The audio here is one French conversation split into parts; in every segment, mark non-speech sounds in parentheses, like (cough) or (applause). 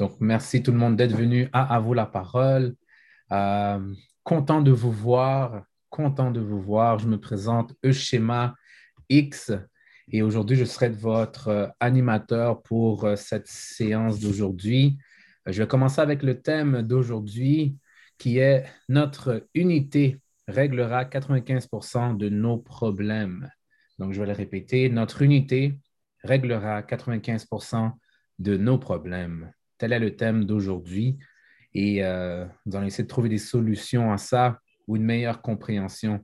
Donc, merci tout le monde d'être venu à, à vous la parole. Euh, content de vous voir, content de vous voir. Je me présente Euschema X et aujourd'hui, je serai votre euh, animateur pour euh, cette séance d'aujourd'hui. Je vais commencer avec le thème d'aujourd'hui qui est notre unité réglera 95% de nos problèmes. Donc, je vais le répéter, notre unité réglera 95% de nos problèmes. Tel est le thème d'aujourd'hui. Et euh, nous allons essayer de trouver des solutions à ça ou une meilleure compréhension.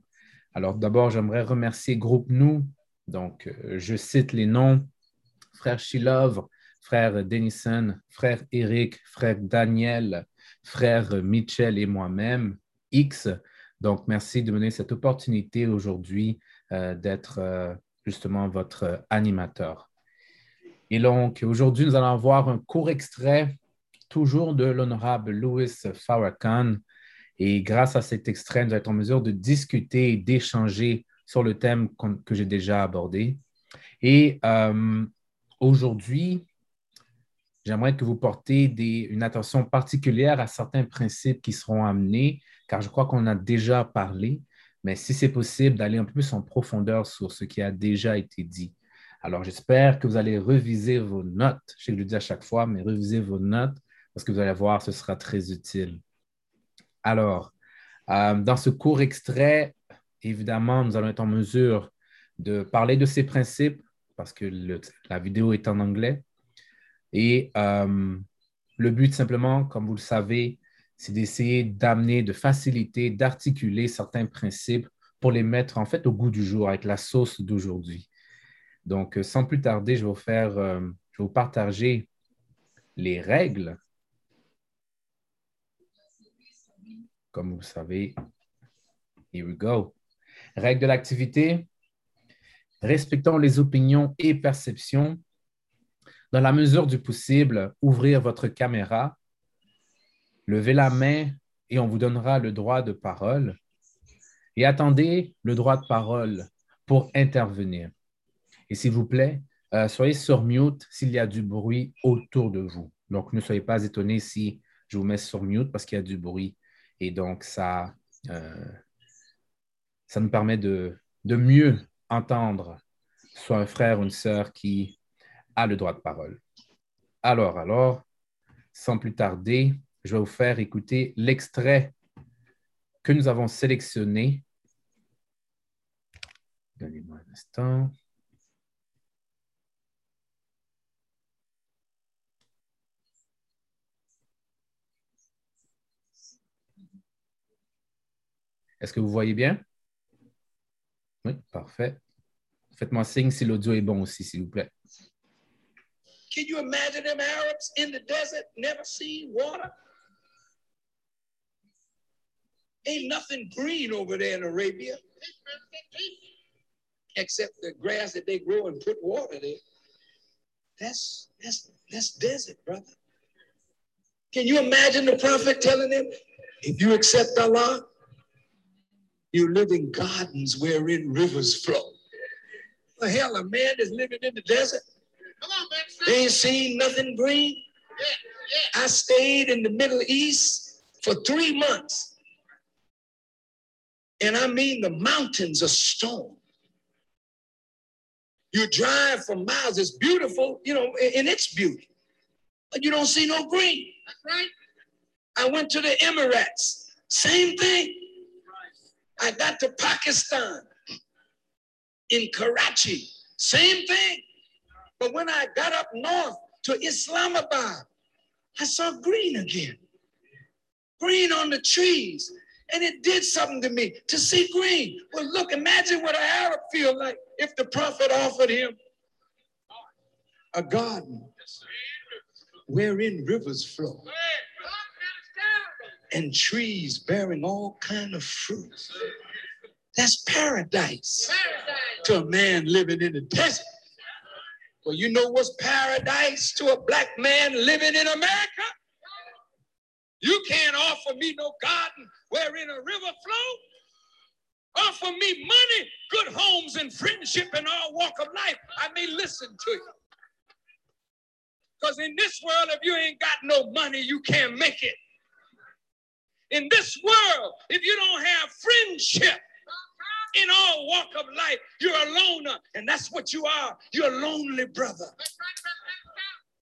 Alors, d'abord, j'aimerais remercier Groupe Nous. Donc, euh, je cite les noms frère Shilov, frère Denison, frère Eric, frère Daniel, frère Mitchell et moi-même, X. Donc, merci de me donner cette opportunité aujourd'hui euh, d'être euh, justement votre animateur. Et donc, aujourd'hui, nous allons avoir un court extrait, toujours de l'honorable Louis Farrakhan. Et grâce à cet extrait, nous allons être en mesure de discuter et d'échanger sur le thème que j'ai déjà abordé. Et euh, aujourd'hui, j'aimerais que vous portez une attention particulière à certains principes qui seront amenés, car je crois qu'on a déjà parlé, mais si c'est possible, d'aller un peu plus en profondeur sur ce qui a déjà été dit. Alors, j'espère que vous allez reviser vos notes. Je le dis à chaque fois, mais revisez vos notes parce que vous allez voir, ce sera très utile. Alors, euh, dans ce court extrait, évidemment, nous allons être en mesure de parler de ces principes parce que la vidéo est en anglais. Et euh, le but, simplement, comme vous le savez, c'est d'essayer d'amener, de faciliter, d'articuler certains principes pour les mettre en fait au goût du jour avec la sauce d'aujourd'hui. Donc, euh, sans plus tarder, je vais vous faire, euh, partager les règles. Comme vous savez, here we go. Règles de l'activité. Respectons les opinions et perceptions. Dans la mesure du possible, ouvrir votre caméra. Levez la main et on vous donnera le droit de parole. Et attendez le droit de parole pour intervenir. Et s'il vous plaît, euh, soyez sur mute s'il y a du bruit autour de vous. Donc, ne soyez pas étonnés si je vous mets sur mute parce qu'il y a du bruit. Et donc, ça, euh, ça nous permet de, de mieux entendre soit un frère ou une sœur qui a le droit de parole. Alors, alors, sans plus tarder, je vais vous faire écouter l'extrait que nous avons sélectionné. Donnez-moi un instant. Est-ce que vous voyez bien? Oui, parfait. Faites-moi signe si l'audio est bon aussi, s'il vous plaît. Can you imagine them Arabs in the desert, never seen water? Ain't nothing green over there in Arabia except the grass that they grow and put water there. That's that's that's desert, brother. Can you imagine the prophet telling them, if you accept Allah, you live in gardens wherein rivers flow. The hell, a man that's living in the desert, Come on, man, they ain't seen nothing green. Yeah, yeah. I stayed in the Middle East for three months. And I mean, the mountains are stone. You drive for miles, it's beautiful, you know, in its beauty, but you don't see no green. That's right. I went to the Emirates, same thing. I got to Pakistan in Karachi, same thing. But when I got up north to Islamabad, I saw green again. Green on the trees. And it did something to me to see green. Well, look, imagine what an Arab feel like if the prophet offered him a garden wherein rivers flow and trees bearing all kind of fruits. That's paradise, paradise to a man living in the desert. Well, you know what's paradise to a black man living in America? You can't offer me no garden wherein a river flow. Offer me money, good homes, and friendship in all walk of life. I may listen to you. Because in this world, if you ain't got no money, you can't make it. In this world, if you don't have friendship in all walk of life, you're a loner. And that's what you are. You're a lonely brother.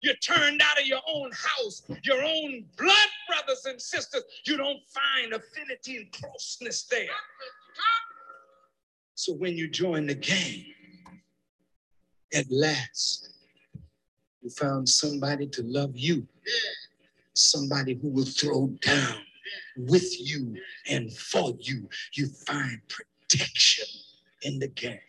You're turned out of your own house, your own blood brothers and sisters. You don't find affinity and closeness there. So when you join the gang, at last, you found somebody to love you, somebody who will throw down with you and for you. You find protection in the gang.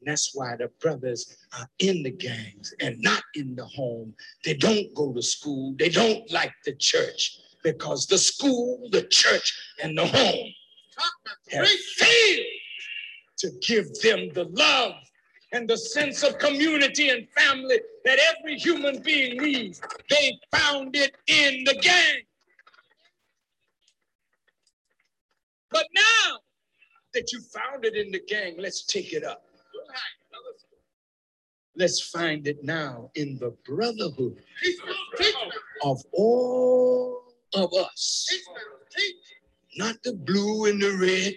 And that's why the brothers are in the gangs and not in the home. They don't go to school, they don't like the church because the school, the church, and the home have failed to give them the love and the sense of community and family that every human being needs. They found it in the gang. But now that you found it in the gang, let's take it up. Let's find it now in the brotherhood of all of us. Not the blue and the red,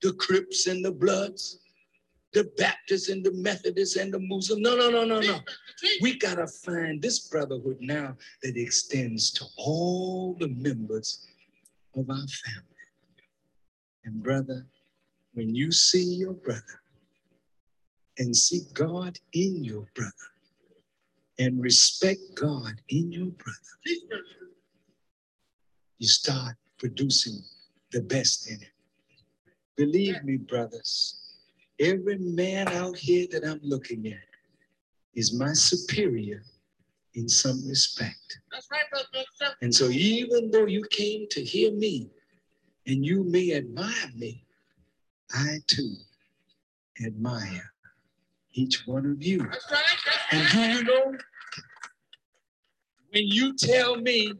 the Crips and the Bloods, the Baptists and the Methodists and the Muslims. No, no, no, no, no. We got to find this brotherhood now that extends to all the members of our family. And brother, when you see your brother and see God in your brother and respect God in your brother, you start producing the best in it. Believe me, brothers, every man out here that I'm looking at is my superior in some respect. That's right, brother. And so, even though you came to hear me and you may admire me, I too admire each one of you. That's right. That's And do you know, when you tell me,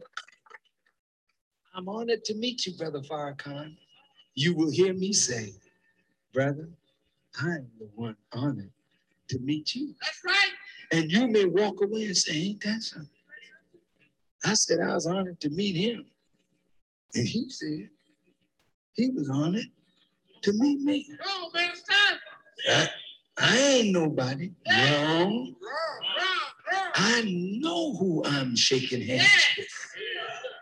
I'm honored to meet you, Brother Farrakhan, you will hear me say, Brother, I'm the one honored to meet you. That's right. And you may walk away and say, Ain't that something? I said, I was honored to meet him. And he said, he was on it to meet me. Oh, man. I, I ain't nobody. Wrong. Wrong, wrong, wrong. I know who I'm shaking hands with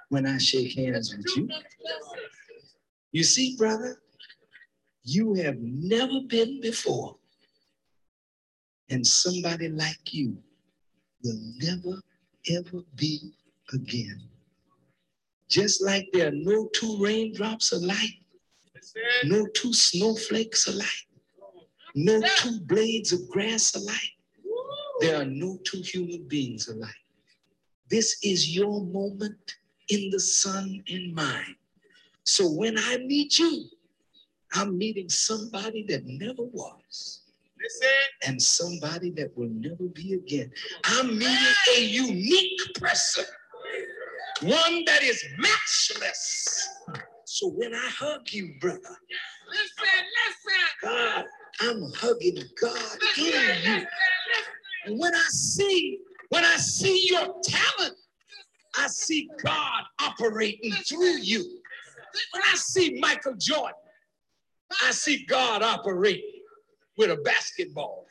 when I shake hands with you. You see, brother, you have never been before. And somebody like you will never, ever be again. Just like there are no two raindrops alike, no two snowflakes alike, no two blades of grass alike, there are no two human beings alike. This is your moment in the sun and mine. So when I meet you, I'm meeting somebody that never was and somebody that will never be again. I'm meeting a unique person, one that is matchless. So when I hug you, brother, Listen, listen. God, I'm hugging God in Listen, you. listen, And when I see, when I see your talent, I see God operating through you. When I see Michael Jordan, I see God operating with a basketball.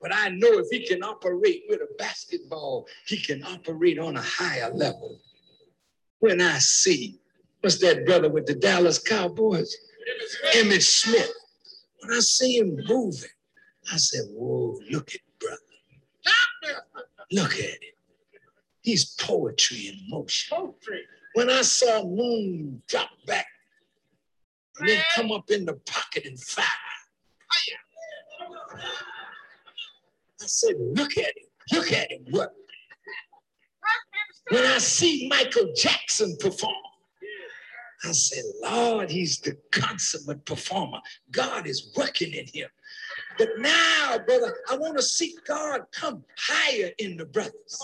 But I know if he can operate with a basketball, he can operate on a higher level. When I see, what's that brother with the Dallas Cowboys? Emmett Smith. When I see him moving, I said, Whoa, look at brother. Look at it. He's poetry in motion. Poultry. When I saw Moon drop back and then come up in the pocket and fire, I said, look at him. Look at him. When I see Michael Jackson perform, I said, Lord, he's the consummate performer. God is working in him. But now, brother, I want to see God come higher in the brothers.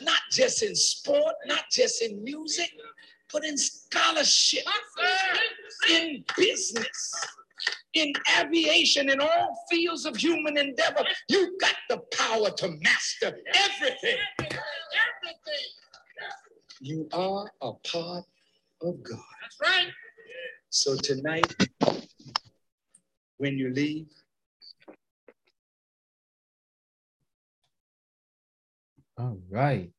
Not just in sport, not just in music, but in scholarship, in business, in aviation, in all fields of human endeavor. You've got the power to master everything. Everything. You are a part of God. That's right. So tonight, when you leave, All right.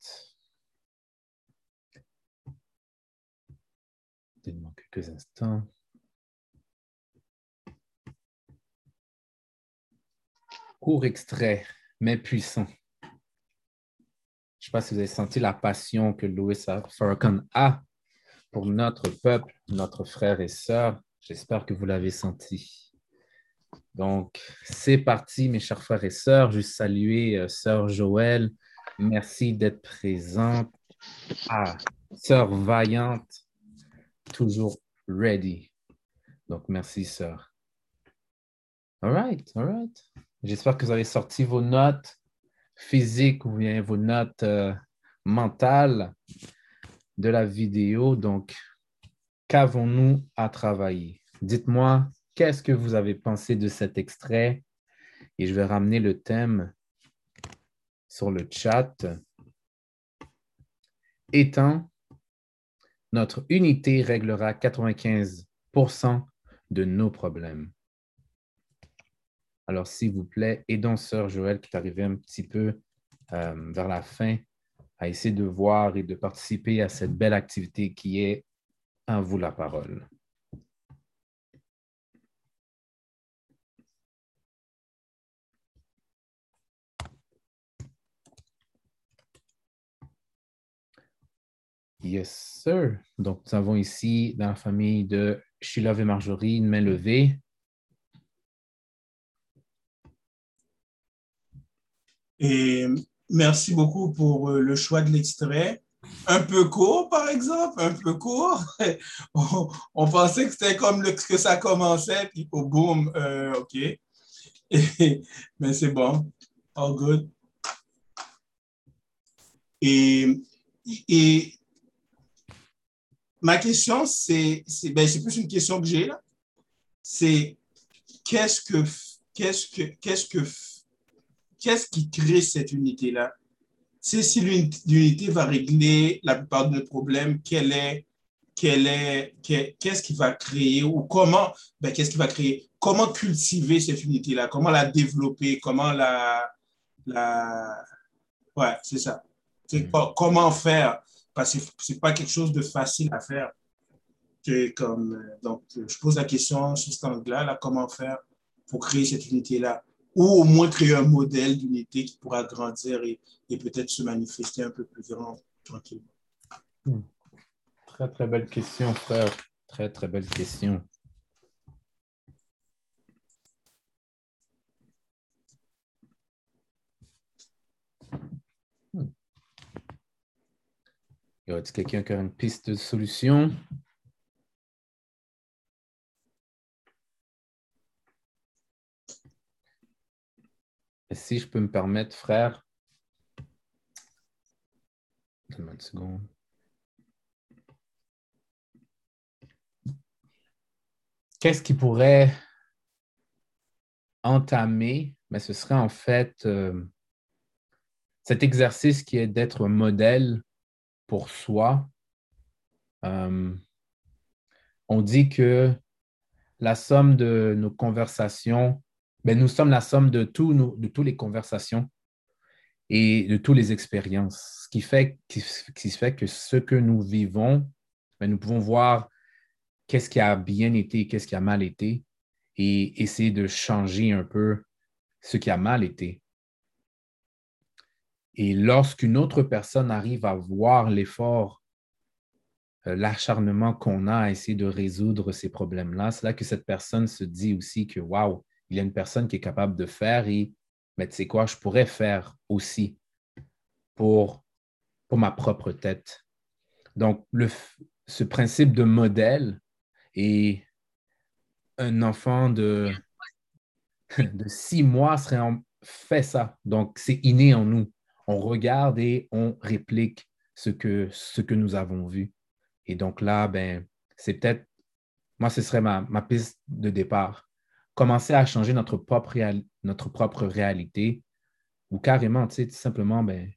Donnez-moi quelques instants. Court extrait, mais puissant. Je ne sais pas si vous avez senti la passion que Louis Farrakhan a pour notre peuple, notre frère et sœur. J'espère que vous l'avez senti. Donc, c'est parti, mes chers frères et sœurs. Je saluer euh, sœur Joël. Merci d'être présente. Ah, sœur vaillante, toujours ready. Donc, merci, sœur. All right, all right. J'espère que vous avez sorti vos notes physiques ou bien vos notes euh, mentales de la vidéo. Donc, qu'avons-nous à travailler? Dites-moi, qu'est-ce que vous avez pensé de cet extrait? Et je vais ramener le thème sur le chat. Étant, notre unité réglera 95% de nos problèmes. Alors, s'il vous plaît, aidons Sœur Joël qui est arrivée un petit peu euh, vers la fin à essayer de voir et de participer à cette belle activité qui est En vous la parole. Yes, sir. Donc, nous avons ici, dans la famille de Sheila et Marjorie, une main levée. Et merci beaucoup pour euh, le choix de l'extrait. Un peu court, par exemple, un peu court. (laughs) on, pensait que c'était comme le, que ça commençait, puis au boom, euh, OK. (laughs) Mais c'est bon. All good. Et, et ma question, c'est ben, plus une question que j'ai là. C'est qu'est-ce que qu'est-ce que qu'est-ce que qu'est-ce qui crée cette unité-là? C'est si l'uni- l'unité va régler la plupart de nos problèmes, quelle est, qu'est-ce qui va créer ou comment, ben, qu'est-ce qui va créer? Comment cultiver cette unité-là? Comment la développer? Comment la, la, ouais, c'est ça. C'est co- comment faire? Parce que c'est pas quelque chose de facile à faire. Que comme, euh, donc, je pose la question sur cet angle-là, là, comment faire pour créer cette unité-là? Ou au moins créer un modèle d'unité qui pourra grandir et, peut-être se manifester un peu plus grand, tranquillement. Très, très belle question, frère. Très, très belle question. Hmm. Y a-t-il quelqu'un qui a une piste de solution? Si je peux me permettre, frère, donne-moi une seconde. Qu'est-ce qui pourrait entamer? Mais ce serait en fait euh, cet exercice qui est d'être un modèle pour soi. Euh, on dit que la somme de nos conversations, ben, nous sommes la somme de, tous de toutes les conversations et de toutes les expériences, ce qui fait, qui, qui fait que ce que nous vivons, ben, nous pouvons voir qu'est-ce qui a bien été, qu'est-ce qui a mal été, et essayer de changer un peu ce qui a mal été. Et lorsqu'une autre personne arrive à voir l'effort, euh, l'acharnement qu'on a à essayer de résoudre ces problèmes-là, c'est là que cette personne se dit aussi que, waouh, il y a une personne qui est capable de faire et, mais tu sais quoi, je pourrais faire aussi pour, pour ma propre tête. Donc, le, ce principe de modèle et un enfant de, de six mois serait en- fait ça. Donc, c'est inné en nous. On regarde et on réplique ce que, ce que nous avons vu. Et donc là, ben, c'est peut-être, moi, ce serait ma, ma piste de départ. Commencer à changer notre propre, réalité ou carrément, tu sais, tout simplement, ben,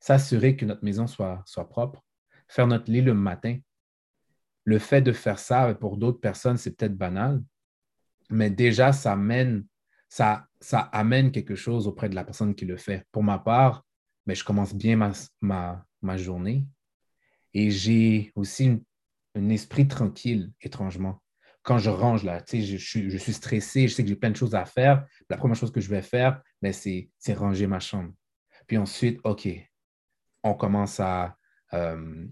s'assurer que notre maison soit, propre, faire notre lit le matin. Le fait de faire ça, pour d'autres personnes, c'est peut-être banal, mais déjà, ça amène, ça, ça amène quelque chose auprès de la personne qui le fait. Pour ma part, mais ben, je commence bien ma journée et j'ai aussi un esprit tranquille, étrangement. Quand je range là, tu sais, je, suis, stressé, je sais que j'ai plein de choses à faire. La première chose que je vais faire, ben, c'est ranger ma chambre. Puis ensuite, OK, on commence à, euh,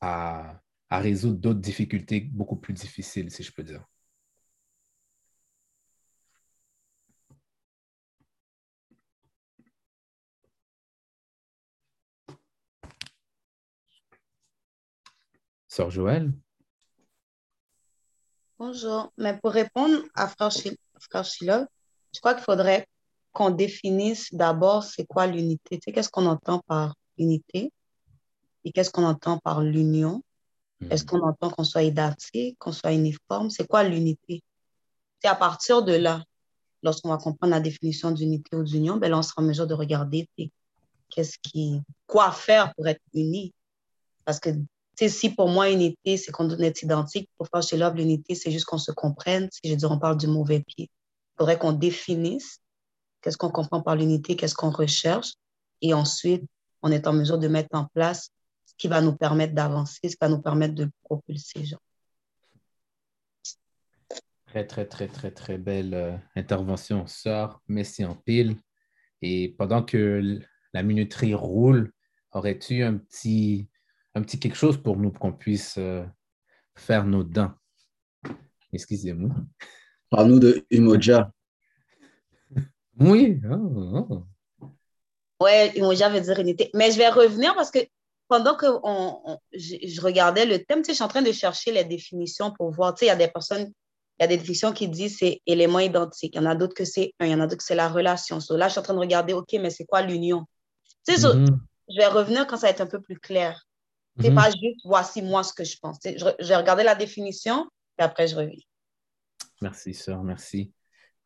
à, à résoudre d'autres difficultés beaucoup plus difficiles, si je peux dire. Sœur Joël? Bonjour. Mais pour répondre à Frère, je crois qu'il faudrait qu'on définisse d'abord c'est quoi l'unité. Tu sais, qu'est-ce qu'on entend par unité et qu'est-ce qu'on entend par l'union? Hmm. Est-ce qu'on entend qu'on soit identique, qu'on soit uniforme? C'est quoi l'unité? C'est à partir de là, lorsqu'on va comprendre la définition d'unité ou d'union, ben là, on sera en mesure de regarder qu'est-ce qui, quoi faire pour être uni. Parce que si pour moi, unité, c'est qu'on doit être identique, pour faire chez l'homme, l'unité, c'est juste qu'on se comprenne. Si je dis, on parle du mauvais pied, il faudrait qu'on définisse qu'est-ce qu'on comprend par l'unité, qu'est-ce qu'on recherche, et ensuite, on est en mesure de mettre en place ce qui va nous permettre d'avancer, ce qui va nous permettre de propulser. Genre. Très, très, très, très, très belle euh, intervention, sœur. Merci en pile. Et pendant que la minuterie roule, aurais-tu un petit un petit quelque chose pour nous, pour qu'on puisse euh, faire nos dents. Excusez-moi. Parle-nous de Umoja. (laughs) Oui. Oh, oh. Ouais, Umoja veut dire unité. Mais je vais revenir parce que pendant que on, je, regardais le thème, tu sais, je suis en train de chercher les définitions pour voir. Tu sais, il y a des personnes, il y a des définitions qui disent c'est élément identique. Il y en a d'autres que c'est un, il y en a d'autres que c'est la relation. là, je suis en train de regarder, OK, mais c'est quoi l'union? Tu sais, mm-hmm. je vais revenir quand ça va être un peu plus clair. C'est mhm. pas juste voici moi ce que je pense. J'ai regardé la définition et après je reviens. Merci, sœur, merci.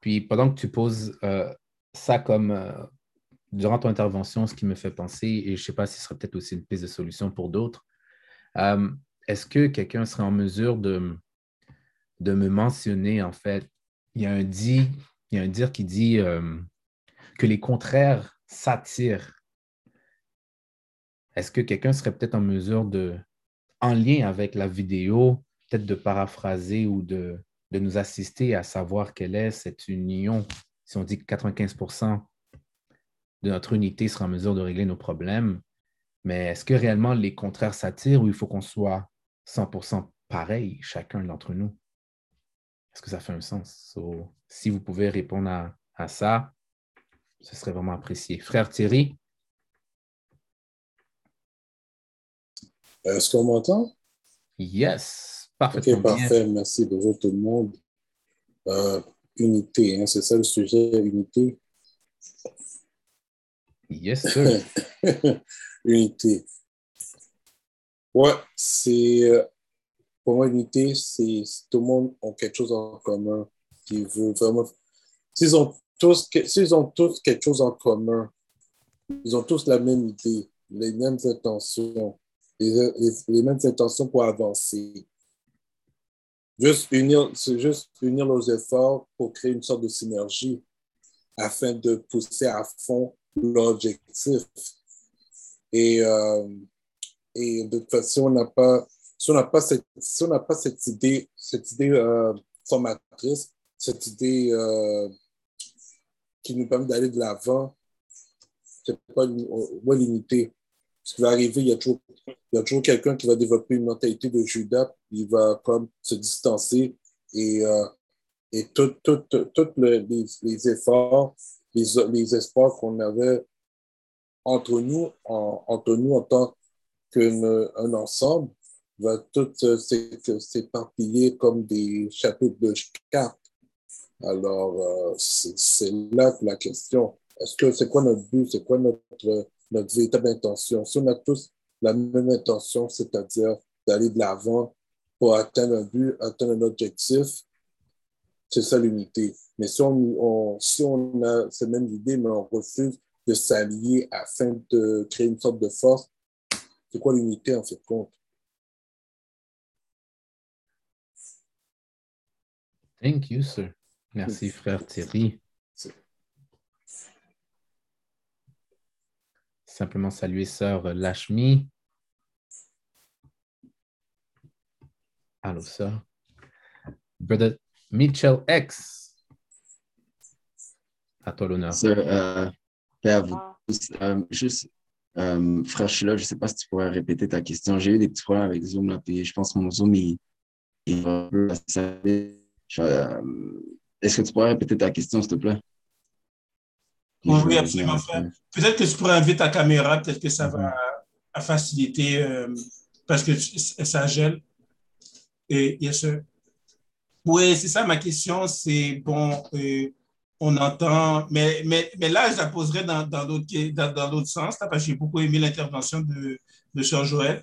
Puis pendant que tu poses euh, ça comme euh, durant ton intervention, ce qui me fait penser, et je ne sais pas si ce serait peut-être aussi une piste de solution pour d'autres, euh, est-ce que quelqu'un serait en mesure de, de me mentionner, en fait, il y a un dit, il y a un dire qui dit que les contraires s'attirent est-ce que quelqu'un serait peut-être en mesure de, en lien avec la vidéo, peut-être de paraphraser ou de, de nous assister à savoir quelle est cette union, si on dit que 95% de notre unité sera en mesure de régler nos problèmes, mais est-ce que réellement les contraires s'attirent ou il faut qu'on soit 100% pareil, chacun d'entre nous? Est-ce que ça fait un sens? si vous pouvez répondre à, à ça, ce serait vraiment apprécié. Frère Thierry? Est-ce qu'on m'entend? Yes, parfait. Ok, parfait. Merci. Bonjour tout le monde. Euh, unité, hein, c'est ça le sujet, unité? Yes, sir. (laughs) unité. Ouais, c'est. Euh, pour moi, unité, c'est tout le monde a quelque chose en commun qui veut vraiment. S'ils ont tous, s'ils ont tous quelque chose en commun, ils ont tous la même idée, les mêmes intentions les, mêmes intentions pour avancer. Juste unir, c'est juste unir nos efforts pour créer une sorte de synergie afin de pousser à fond l'objectif. Et, euh, de toute façon, on pas, si on n'a pas cette, si pas cette idée, cette idée euh, formatrice, cette idée euh, qui nous permet d'aller de l'avant, c'est pas l'unité ce qui va arriver, il y a toujours, toujours quelqu'un qui va développer une mentalité de Judas, il va comme se distancer et, euh, et tous les, les, efforts, les, les espoirs qu'on avait entre nous, en, entre nous en tant qu'un ensemble, va tout s'éparpiller comme des chapeaux de cartes. Alors, euh, c'est là la question. Est-ce que c'est quoi notre but? C'est quoi notre notre véritable intention. Si on a tous la même intention, c'est-à-dire d'aller de l'avant pour atteindre un but, atteindre un objectif, c'est ça l'unité. Mais si on, si on a ces mêmes idées, mais on refuse de s'allier afin de créer une sorte de force. C'est quoi l'unité en fait compte? Thank you, sir. Merci, frère Thierry. Simplement saluer sœur Lashmi. Allô, sœur. Brother Mitchell X. À toi l'honneur. Sir, euh, vous- euh, juste, euh, frère Sheila, je ne sais pas si tu pourrais répéter ta question. J'ai eu des petits problèmes avec Zoom, là, puis je pense que mon Zoom, il, va Est-ce que tu pourrais répéter ta question, s'il te plaît? Oui, absolument, frère. Peut-être que tu pourrais inviter ta caméra, peut-être que ça Mhm. va faciliter euh, parce que tu- ça gèle. Et yes, sir. Oui, c'est ça ma question. C'est bon, euh, on entend, mais, mais, mais là, je la poserai dans, dans d'autres dans, dans sens, là, parce que j'ai beaucoup aimé l'intervention de, de Sœur Joël.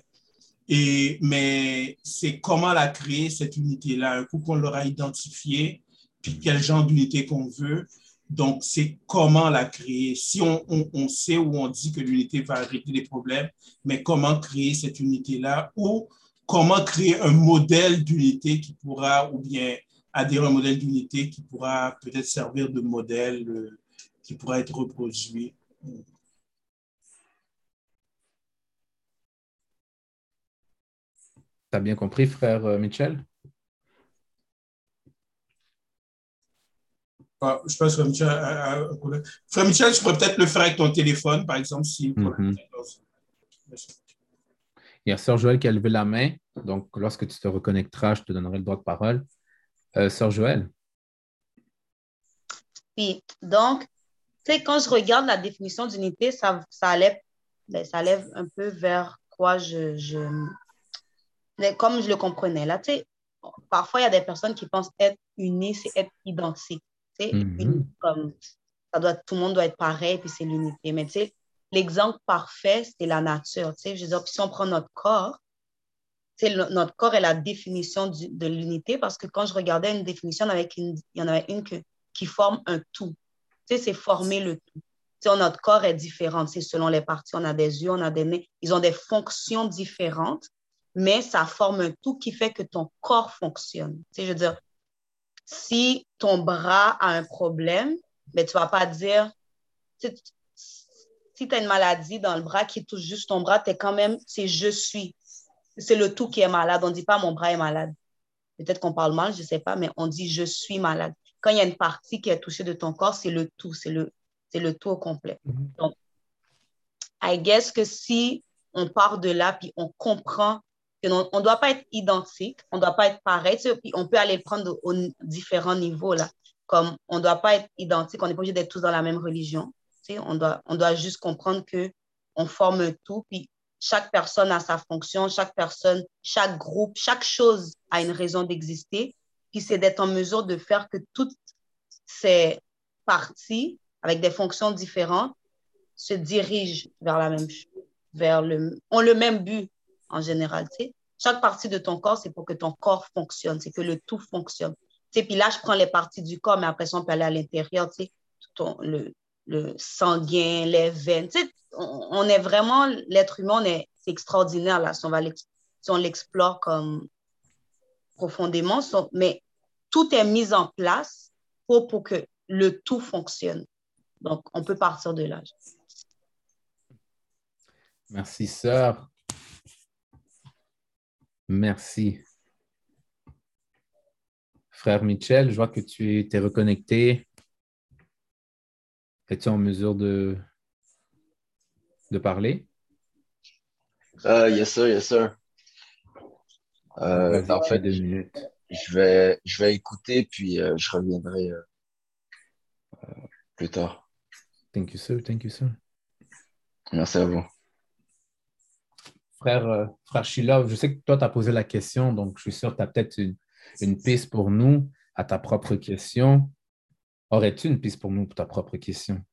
Et, mais c'est comment la créer, cette unité-là, un coup qu'on l'aura identifiée, puis quel genre d'unité qu'on veut. Donc, c'est comment la créer. Si on, sait ou on dit que l'unité va régler les problèmes, mais comment créer cette unité-là ou comment créer un modèle d'unité qui pourra, ou bien adhérer à un modèle d'unité qui pourra peut-être servir de modèle, euh, qui pourra être reproduit. T'as bien compris, frère euh, Je pense que Frère Michel, Frère Michel, tu pourrais peut-être le faire avec ton téléphone, par exemple, si. Mhm. Il y a Sœur Joël qui a levé la main. Donc, lorsque tu te reconnecteras, je te donnerai le droit de parole. Euh, Sœur Joël, Puis, donc, tu sais, quand je regarde la définition d'unité, ça, ça, allait, ben, ça lève un peu vers quoi je, je mais comme je le comprenais. Là, tu sais, parfois, il y a des personnes qui pensent être unis, c'est être identique. Tu sais, Mhm. comme ça doit, tout le monde doit être pareil, puis c'est l'unité. Mais tu sais, l'exemple parfait, c'est la nature. Tu sais, je veux dire, puis si on prend notre corps, tu sais, le- notre corps est la définition du- de l'unité parce que quand je regardais une définition, avec une, il y en avait une que, qui forme un tout. Tu sais, c'est former le tout. Tu sais, notre corps est différent. C'est selon les parties. On a des yeux, on a des nez. Ils ont des fonctions différentes, mais ça forme un tout qui fait que ton corps fonctionne. Tu sais, je veux dire, si ton bras a un problème, mais tu vas pas dire, si tu as une maladie dans le bras qui touche juste ton bras, tu es quand même, c'est je suis. C'est le tout qui est malade. On ne dit pas mon bras est malade. Peut-être qu'on parle mal, je ne sais pas, mais on dit je suis malade. Quand il y a une partie qui est touchée de ton corps, c'est le tout, c'est le, c'est le tout au complet. Mhm. Donc, I guess que si on part de là, puis on comprend on ne doit pas être identique, on ne doit pas être pareil, puis on peut aller le prendre aux différents niveaux, là. Comme on ne doit pas être identique, on n'est pas obligé d'être tous dans la même religion. On, doit, on doit juste comprendre que on forme tout, puis chaque personne a sa fonction, chaque personne, chaque groupe, chaque chose a une raison d'exister. Puis c'est d'être en mesure de faire que toutes ces parties, avec des fonctions différentes, se dirigent vers la même chose, vers le, ont le même but en général. Chaque partie de ton corps, c'est pour que ton corps fonctionne, c'est que le tout fonctionne. Tu puis là, je prends les parties du corps, mais après on peut aller à l'intérieur, tu sais, le, sanguin, les veines. Tu sais, on, est vraiment, l'être humain, c'est extraordinaire là, si on, va on l'explore comme profondément. Mais tout est mis en place pour que le tout fonctionne. Donc, on peut partir de là. merci, sœur. Merci. Frère Mitchell, je vois que tu t'es reconnecté. Es-tu en mesure de, de parler? Euh, yes, sir, yes, sir. Euh, en fait, deux minutes. je vais, je vais écouter, puis euh, je reviendrai euh, plus tard. Thank you, sir. Thank you, sir. Merci à vous. Frère, euh, frère je sais que toi, tu as posé la question, donc je suis sûr que tu as peut-être une, piste pour nous à ta propre question. Aurais-tu une piste pour nous pour ta propre question?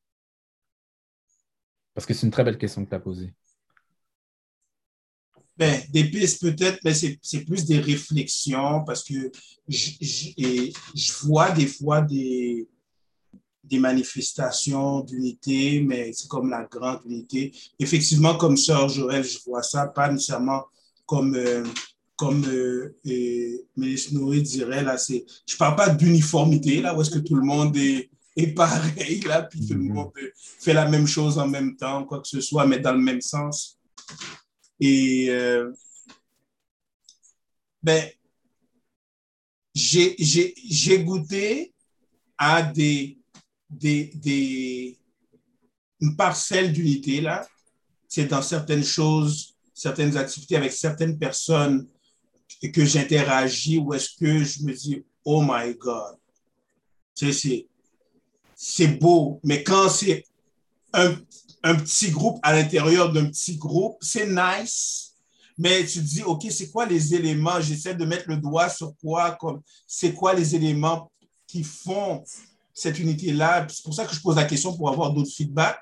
Parce que c'est une très belle question que tu as posée. Ben, des pistes peut-être, mais c'est plus des réflexions parce que je vois des fois des, des manifestations d'unité, mais c'est comme la grande unité. Effectivement, comme Sœur Joël, je vois ça, pas nécessairement comme, euh, comme euh, Mélisse Noé dirait, là, c'est, je parle pas d'uniformité, là, où est-ce que tout le monde est, est pareil, là, puis tout le Mhm. monde euh, fait la même chose en même temps, quoi que ce soit, mais dans le même sens. Et, euh, ben, j'ai goûté à des, des, des, une parcelle d'unité, là. C'est dans certaines choses, certaines activités avec certaines personnes que j'interagis où est-ce que je me dis, oh my God. C'est beau, mais quand c'est un, un petit groupe à l'intérieur d'un petit groupe, c'est nice, mais tu te dis, OK, c'est quoi les éléments? J'essaie de mettre le doigt sur quoi, comme, c'est quoi les éléments qui font cette unité-là? C'est pour ça que je pose la question pour avoir d'autres feedbacks,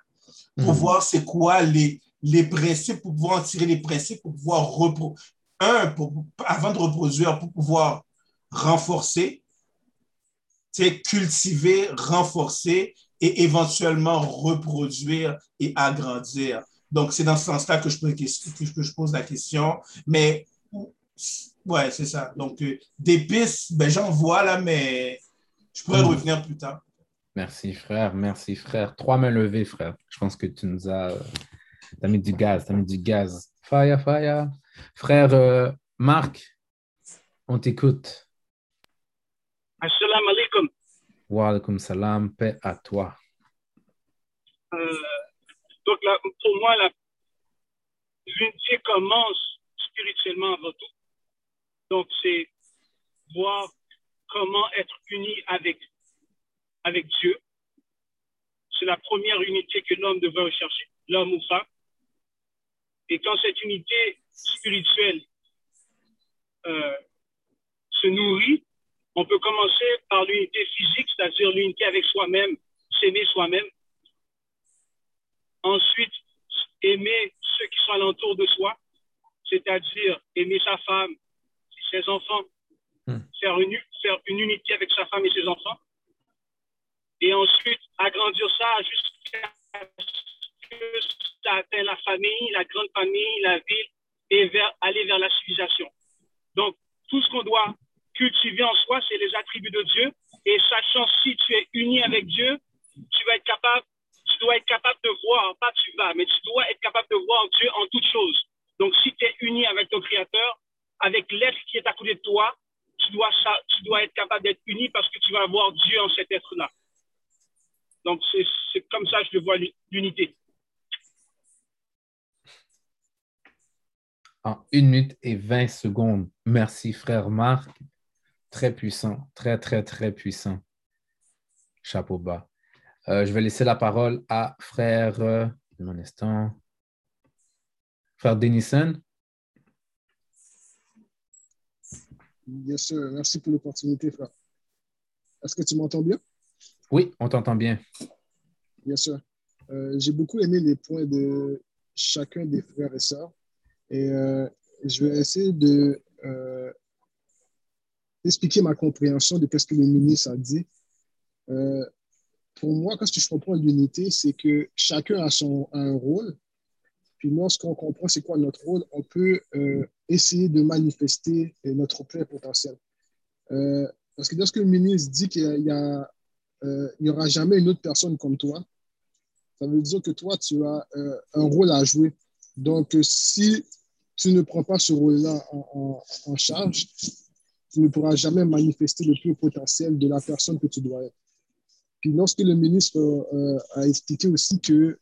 pour Mhm. voir c'est quoi les, les principes, pour pouvoir en tirer les principes, pour pouvoir repro un, pour, avant de reproduire, pour pouvoir renforcer, cultiver, renforcer et éventuellement reproduire et agrandir. Donc, c'est dans ce sens-là que je, pose- que je- que je pose la question. Mais, ouais, c'est ça. Donc, euh, des pistes, ben, j'en vois là, mais je pourrais Mhm. revenir plus tard. Merci, frère. Merci, frère. Trois mains levées, frère. Je pense que tu nous as. T'as mis du gaz. T'as mis du gaz. Fire, fire. Frère euh, Marc, on t'écoute. Assalamu alaikum. Wa alaikum salam. Paix à toi. Euh, donc, là, pour moi, la- l'unité commence spirituellement avant tout. Donc, c'est voir comment être uni avec, avec Dieu. C'est la première unité que l'homme devrait rechercher, l'homme ou femme. Et quand cette unité spirituelle euh, se nourrit, on peut commencer par l'unité physique, c'est-à-dire l'unité avec soi-même, s'aimer soi-même. Ensuite, aimer ceux qui sont alentour de soi, c'est-à-dire aimer sa femme, ses enfants, Hmm. faire, une, faire une unité avec sa femme et ses enfants. Et ensuite, agrandir ça jusqu'à ce que ça atteint la famille, la grande famille, la ville, et vers, aller vers la civilisation. Donc, tout ce qu'on doit cultiver en soi, c'est les attributs de Dieu. Et sachant si tu es uni avec Dieu, tu vas être capable, tu dois être capable de voir, pas tu vas, mais tu dois être capable de voir Dieu en toutes choses. Donc, si tu es uni avec ton Créateur, avec l'être qui est à côté de toi, tu dois, être capable d'être uni parce que tu vas voir Dieu en cet être-là. Donc, c'est comme ça que je vois l'unité. En une minute et 20 secondes. Merci, frère Marc. Très puissant. Très, très, très puissant. Chapeau bas. Euh, je vais laisser la parole à frère. euh. Frère Denison. Bien sûr, merci pour l'opportunité, frère. Est-ce que tu m'entends bien? Oui, on t'entend bien. Bien sûr. Euh, J'ai beaucoup aimé les points de chacun des frères et sœurs. Et euh, je vais essayer de euh, expliquer ma compréhension de ce que le ministre a dit. Pour moi, quand je comprends l'unité, c'est que chacun a, son, a un rôle. Puis lorsqu'on comprend c'est quoi notre rôle, on peut euh, essayer de manifester euh, notre plein potentiel. Euh, parce que lorsque le ministre dit qu'il y a euh, n'y aura jamais une autre personne comme toi. Ça veut dire que toi, tu as un rôle à jouer. Donc, si tu ne prends pas ce rôle-là en, charge, tu ne pourras jamais manifester le plus potentiel de la personne que tu dois être. Puis, lorsque le ministre a expliqué aussi que,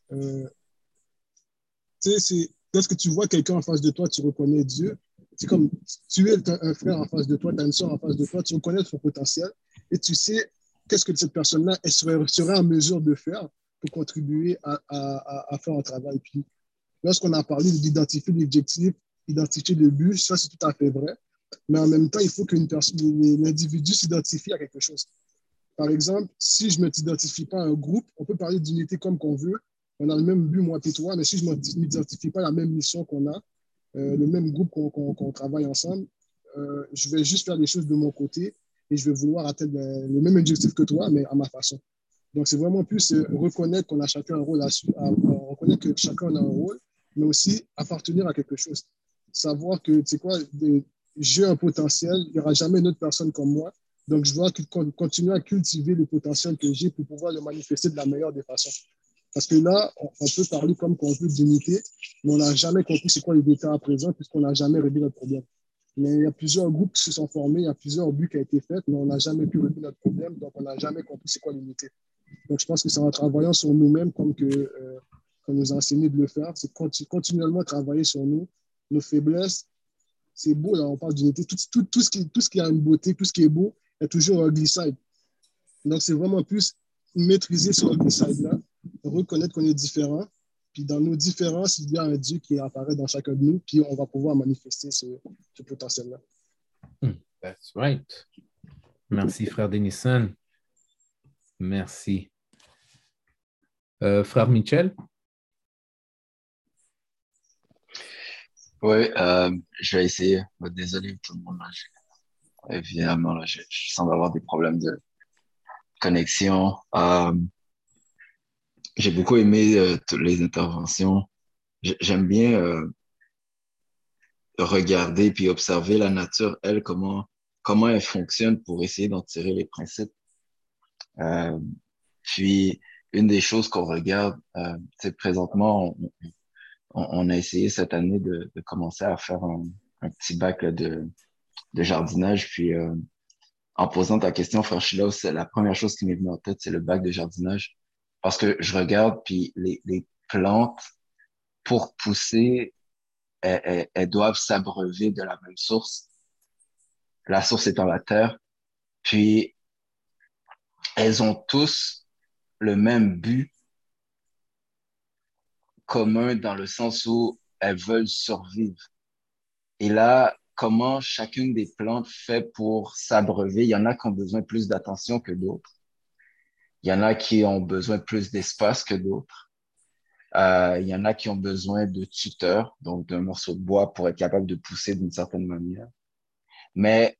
tu sais, lorsque tu vois quelqu'un en face de toi, tu reconnais Dieu. C'est comme tu es un, frère en face de toi, tu as une soeur en face de toi, tu reconnais son potentiel et tu sais qu'est-ce que cette personne-là serait, serait, en mesure de faire pour contribuer à, à, à faire un travail. Puis, lorsqu'on a parlé d'identifier l'objectif, identifier le but, ça, c'est tout à fait vrai. Mais en même temps, il faut qu'une personne, l'individu s'identifie à quelque chose. Par exemple, si je ne m'identifie pas à un groupe, on peut parler d'unité comme qu'on veut. On a le même but, moi et toi, mais si je ne m'identifie pas à la même mission qu'on a, euh, le même groupe qu'on qu qu travaille ensemble, euh, je vais juste faire les choses de mon côté et je vais vouloir atteindre le, même objectif que toi, mais à ma façon. Donc, c'est vraiment plus euh, reconnaître qu'on a chacun un rôle, à, reconnaître que chacun a un rôle, mais aussi appartenir à quelque chose. Savoir que, tu sais quoi, j'ai un potentiel, il n'y aura jamais une autre personne comme moi. Donc, je dois continuer à cultiver le potentiel que j'ai pour pouvoir le manifester de la meilleure des façons. Parce que là, on, peut parler comme qu'on veut d'unité, mais on n'a jamais compris c'est quoi les détails à présent, puisqu'on n'a jamais réglé notre problème. Mais il y a plusieurs groupes qui se sont formés, il y a plusieurs buts qui ont été faits, mais on n'a jamais pu régler notre problème, donc on n'a jamais compris c'est quoi l'unité. Donc, je pense que c'est en travaillant sur nous-mêmes, comme que, euh, nous a enseigné de le faire, c'est continuellement travailler sur nous, nos faiblesses. C'est beau, là, on parle d'unité. Tout, tout, tout, ce qui, tout ce qui a une beauté, tout ce qui est beau, est toujours un glissade. Donc, c'est vraiment plus maîtriser ce glissade-là, reconnaître qu'on est différent, puis dans nos différences, il y a un Dieu qui apparaît dans chacun de nous, puis on va pouvoir manifester ce, ce potentiel-là. Hmm, that's right. Merci, frère Denison. Merci. Euh, frère Michel? Oui, euh, je vais essayer. Désolé tout le monde. Évidemment, là, je, je, semble avoir des problèmes de connexion. Euh, j'ai beaucoup aimé euh, toutes les interventions. J'aime bien euh, regarder puis observer la nature, elle, comment, comment elle fonctionne pour essayer d'en tirer les principes. Euh, puis, une des choses qu'on regarde, c'est présentement, on, a essayé cette année de, commencer à faire un, petit bac de, de jardinage. Puis, en posant ta question, c'est la première chose qui m'est venue en tête, c'est le bac de jardinage. Parce que je regarde, puis les, les plantes, pour pousser, elles, elles, doivent s'abreuver de la même source. La source étant la terre. Puis, elles ont tous le même but commun dans le sens où elles veulent survivre. Et là, comment chacune des plantes fait pour s'abreuver? Il y en a qui ont besoin plus d'attention que d'autres. Il y en a qui ont besoin plus d'espace que d'autres. Euh, il y en a qui ont besoin de tuteurs, donc d'un morceau de bois pour être capable de pousser d'une certaine manière. Mais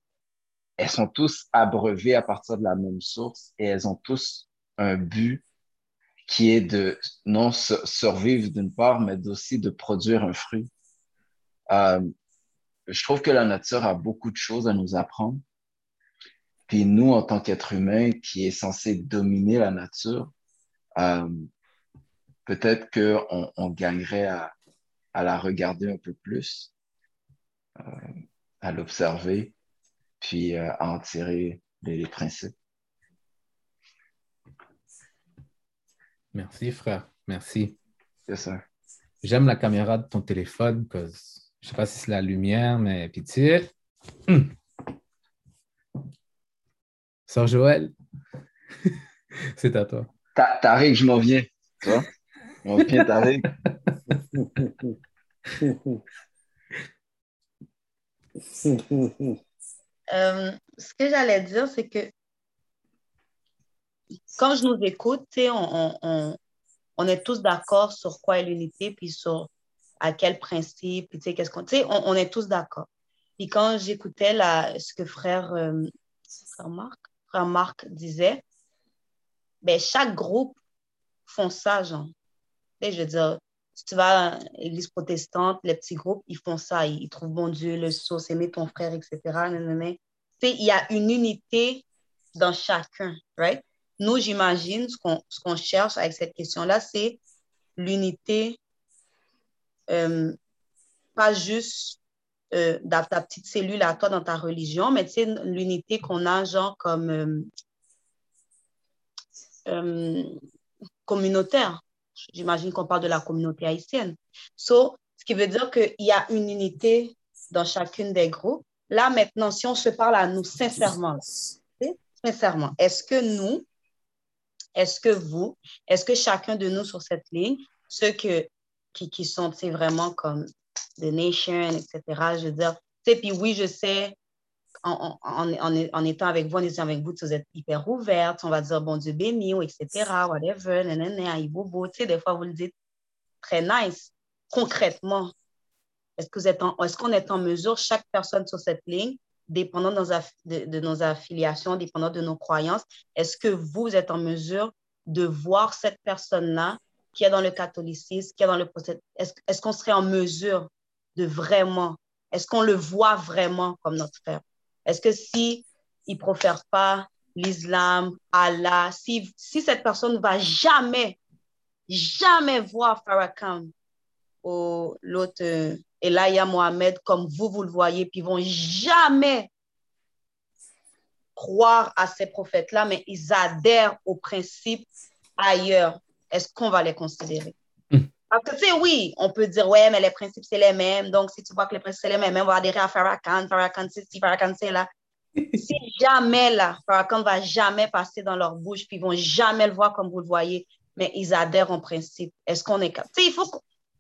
elles sont tous abreuvées à partir de la même source et elles ont tous un but qui est de non survivre d'une part, mais aussi de produire un fruit. Euh, je trouve que la nature a beaucoup de choses à nous apprendre. Puis nous, en tant qu'être humain qui est censé dominer la nature, euh, peut-être qu'on on gagnerait à, à, la regarder un peu plus, euh, à l'observer, puis euh, à en tirer les, les principes. Merci, frère. Merci. C'est ça. J'aime la caméra de ton téléphone, parce que je ne sais pas si c'est la lumière, mais pitié. (clears throat) Sœur Joël, (laughs) c'est à toi. Tariq, je m'en viens. Tu vois? Je m'en viens, Tariq. (laughs) Euh, ce que j'allais dire, c'est que quand je nous écoute, on, on, on, est tous d'accord sur quoi est l'unité, puis sur à quel principe, puis qu'est-ce qu'on. On, on est tous d'accord. Puis quand j'écoutais ce que frère, euh, frère Marc, frère Marc disait, ben, chaque groupe font ça, genre. Et je veux dire, si tu vas à l'église protestante, les petits groupes, ils font ça. Ils, trouvent bon Dieu, le sauce, aimer ton frère, etc. Il y a une unité dans chacun, right? Nous, j'imagine, ce qu'on qu'on cherche avec cette question-là, c'est l'unité, euh, pas juste euh, dans ta petite cellule à toi, dans ta religion, mais tu l'unité qu'on a, genre, comme euh, euh, communautaire. J'imagine qu'on parle de la communauté haïtienne. So, ce qui veut dire qu'il y a une unité dans chacune des groupes. Là, maintenant, si on se parle à nous sincèrement, sincèrement, est-ce que nous, est-ce que vous, est-ce que chacun de nous sur cette ligne, ceux que, qui, qui sont vraiment comme The Nation, etc. Je veux dire, tu sais, puis oui, je sais, en, en, en, étant avec vous, en étant avec vous, vous êtes hyper ouverte, on va dire bon Dieu béni, etc., whatever, nanana, ibobo, tu sais, des fois vous le dites très nice. Concrètement, est-ce que vous est-ce qu'on est en mesure, chaque personne sur cette ligne, dépendant de nos affiliations, dépendant de nos croyances, est-ce que vous êtes en mesure de voir cette personne-là qui est dans le catholicisme, qui est dans le est-ce est qu'on serait en mesure de vraiment, est-ce qu'on le voit vraiment comme notre frère? Est-ce que si il profère pas l'islam, Allah, si, si cette personne ne va jamais, jamais voir Farrakhan ou l'autre euh, Elia Mohamed comme vous, vous le voyez, puis ils vont jamais croire à ces prophètes-là, mais ils adhèrent aux principes ailleurs. Est-ce qu'on va les considérer? Hmm. Parce que, tu sais, oui, on peut dire, ouais, mais les principes, c'est les mêmes. Donc, si tu vois que les principes, c'est les mêmes, on va adhérer à Farrakhan, Farrakhan, c'est ci, Farrakhan, c'est là. (laughs) si jamais, là, Farrakhan va jamais passer dans leur bouche, puis ils vont jamais le voir comme vous le voyez, mais ils adhèrent en principe. Est-ce qu'on est capable? Tu sais, il faut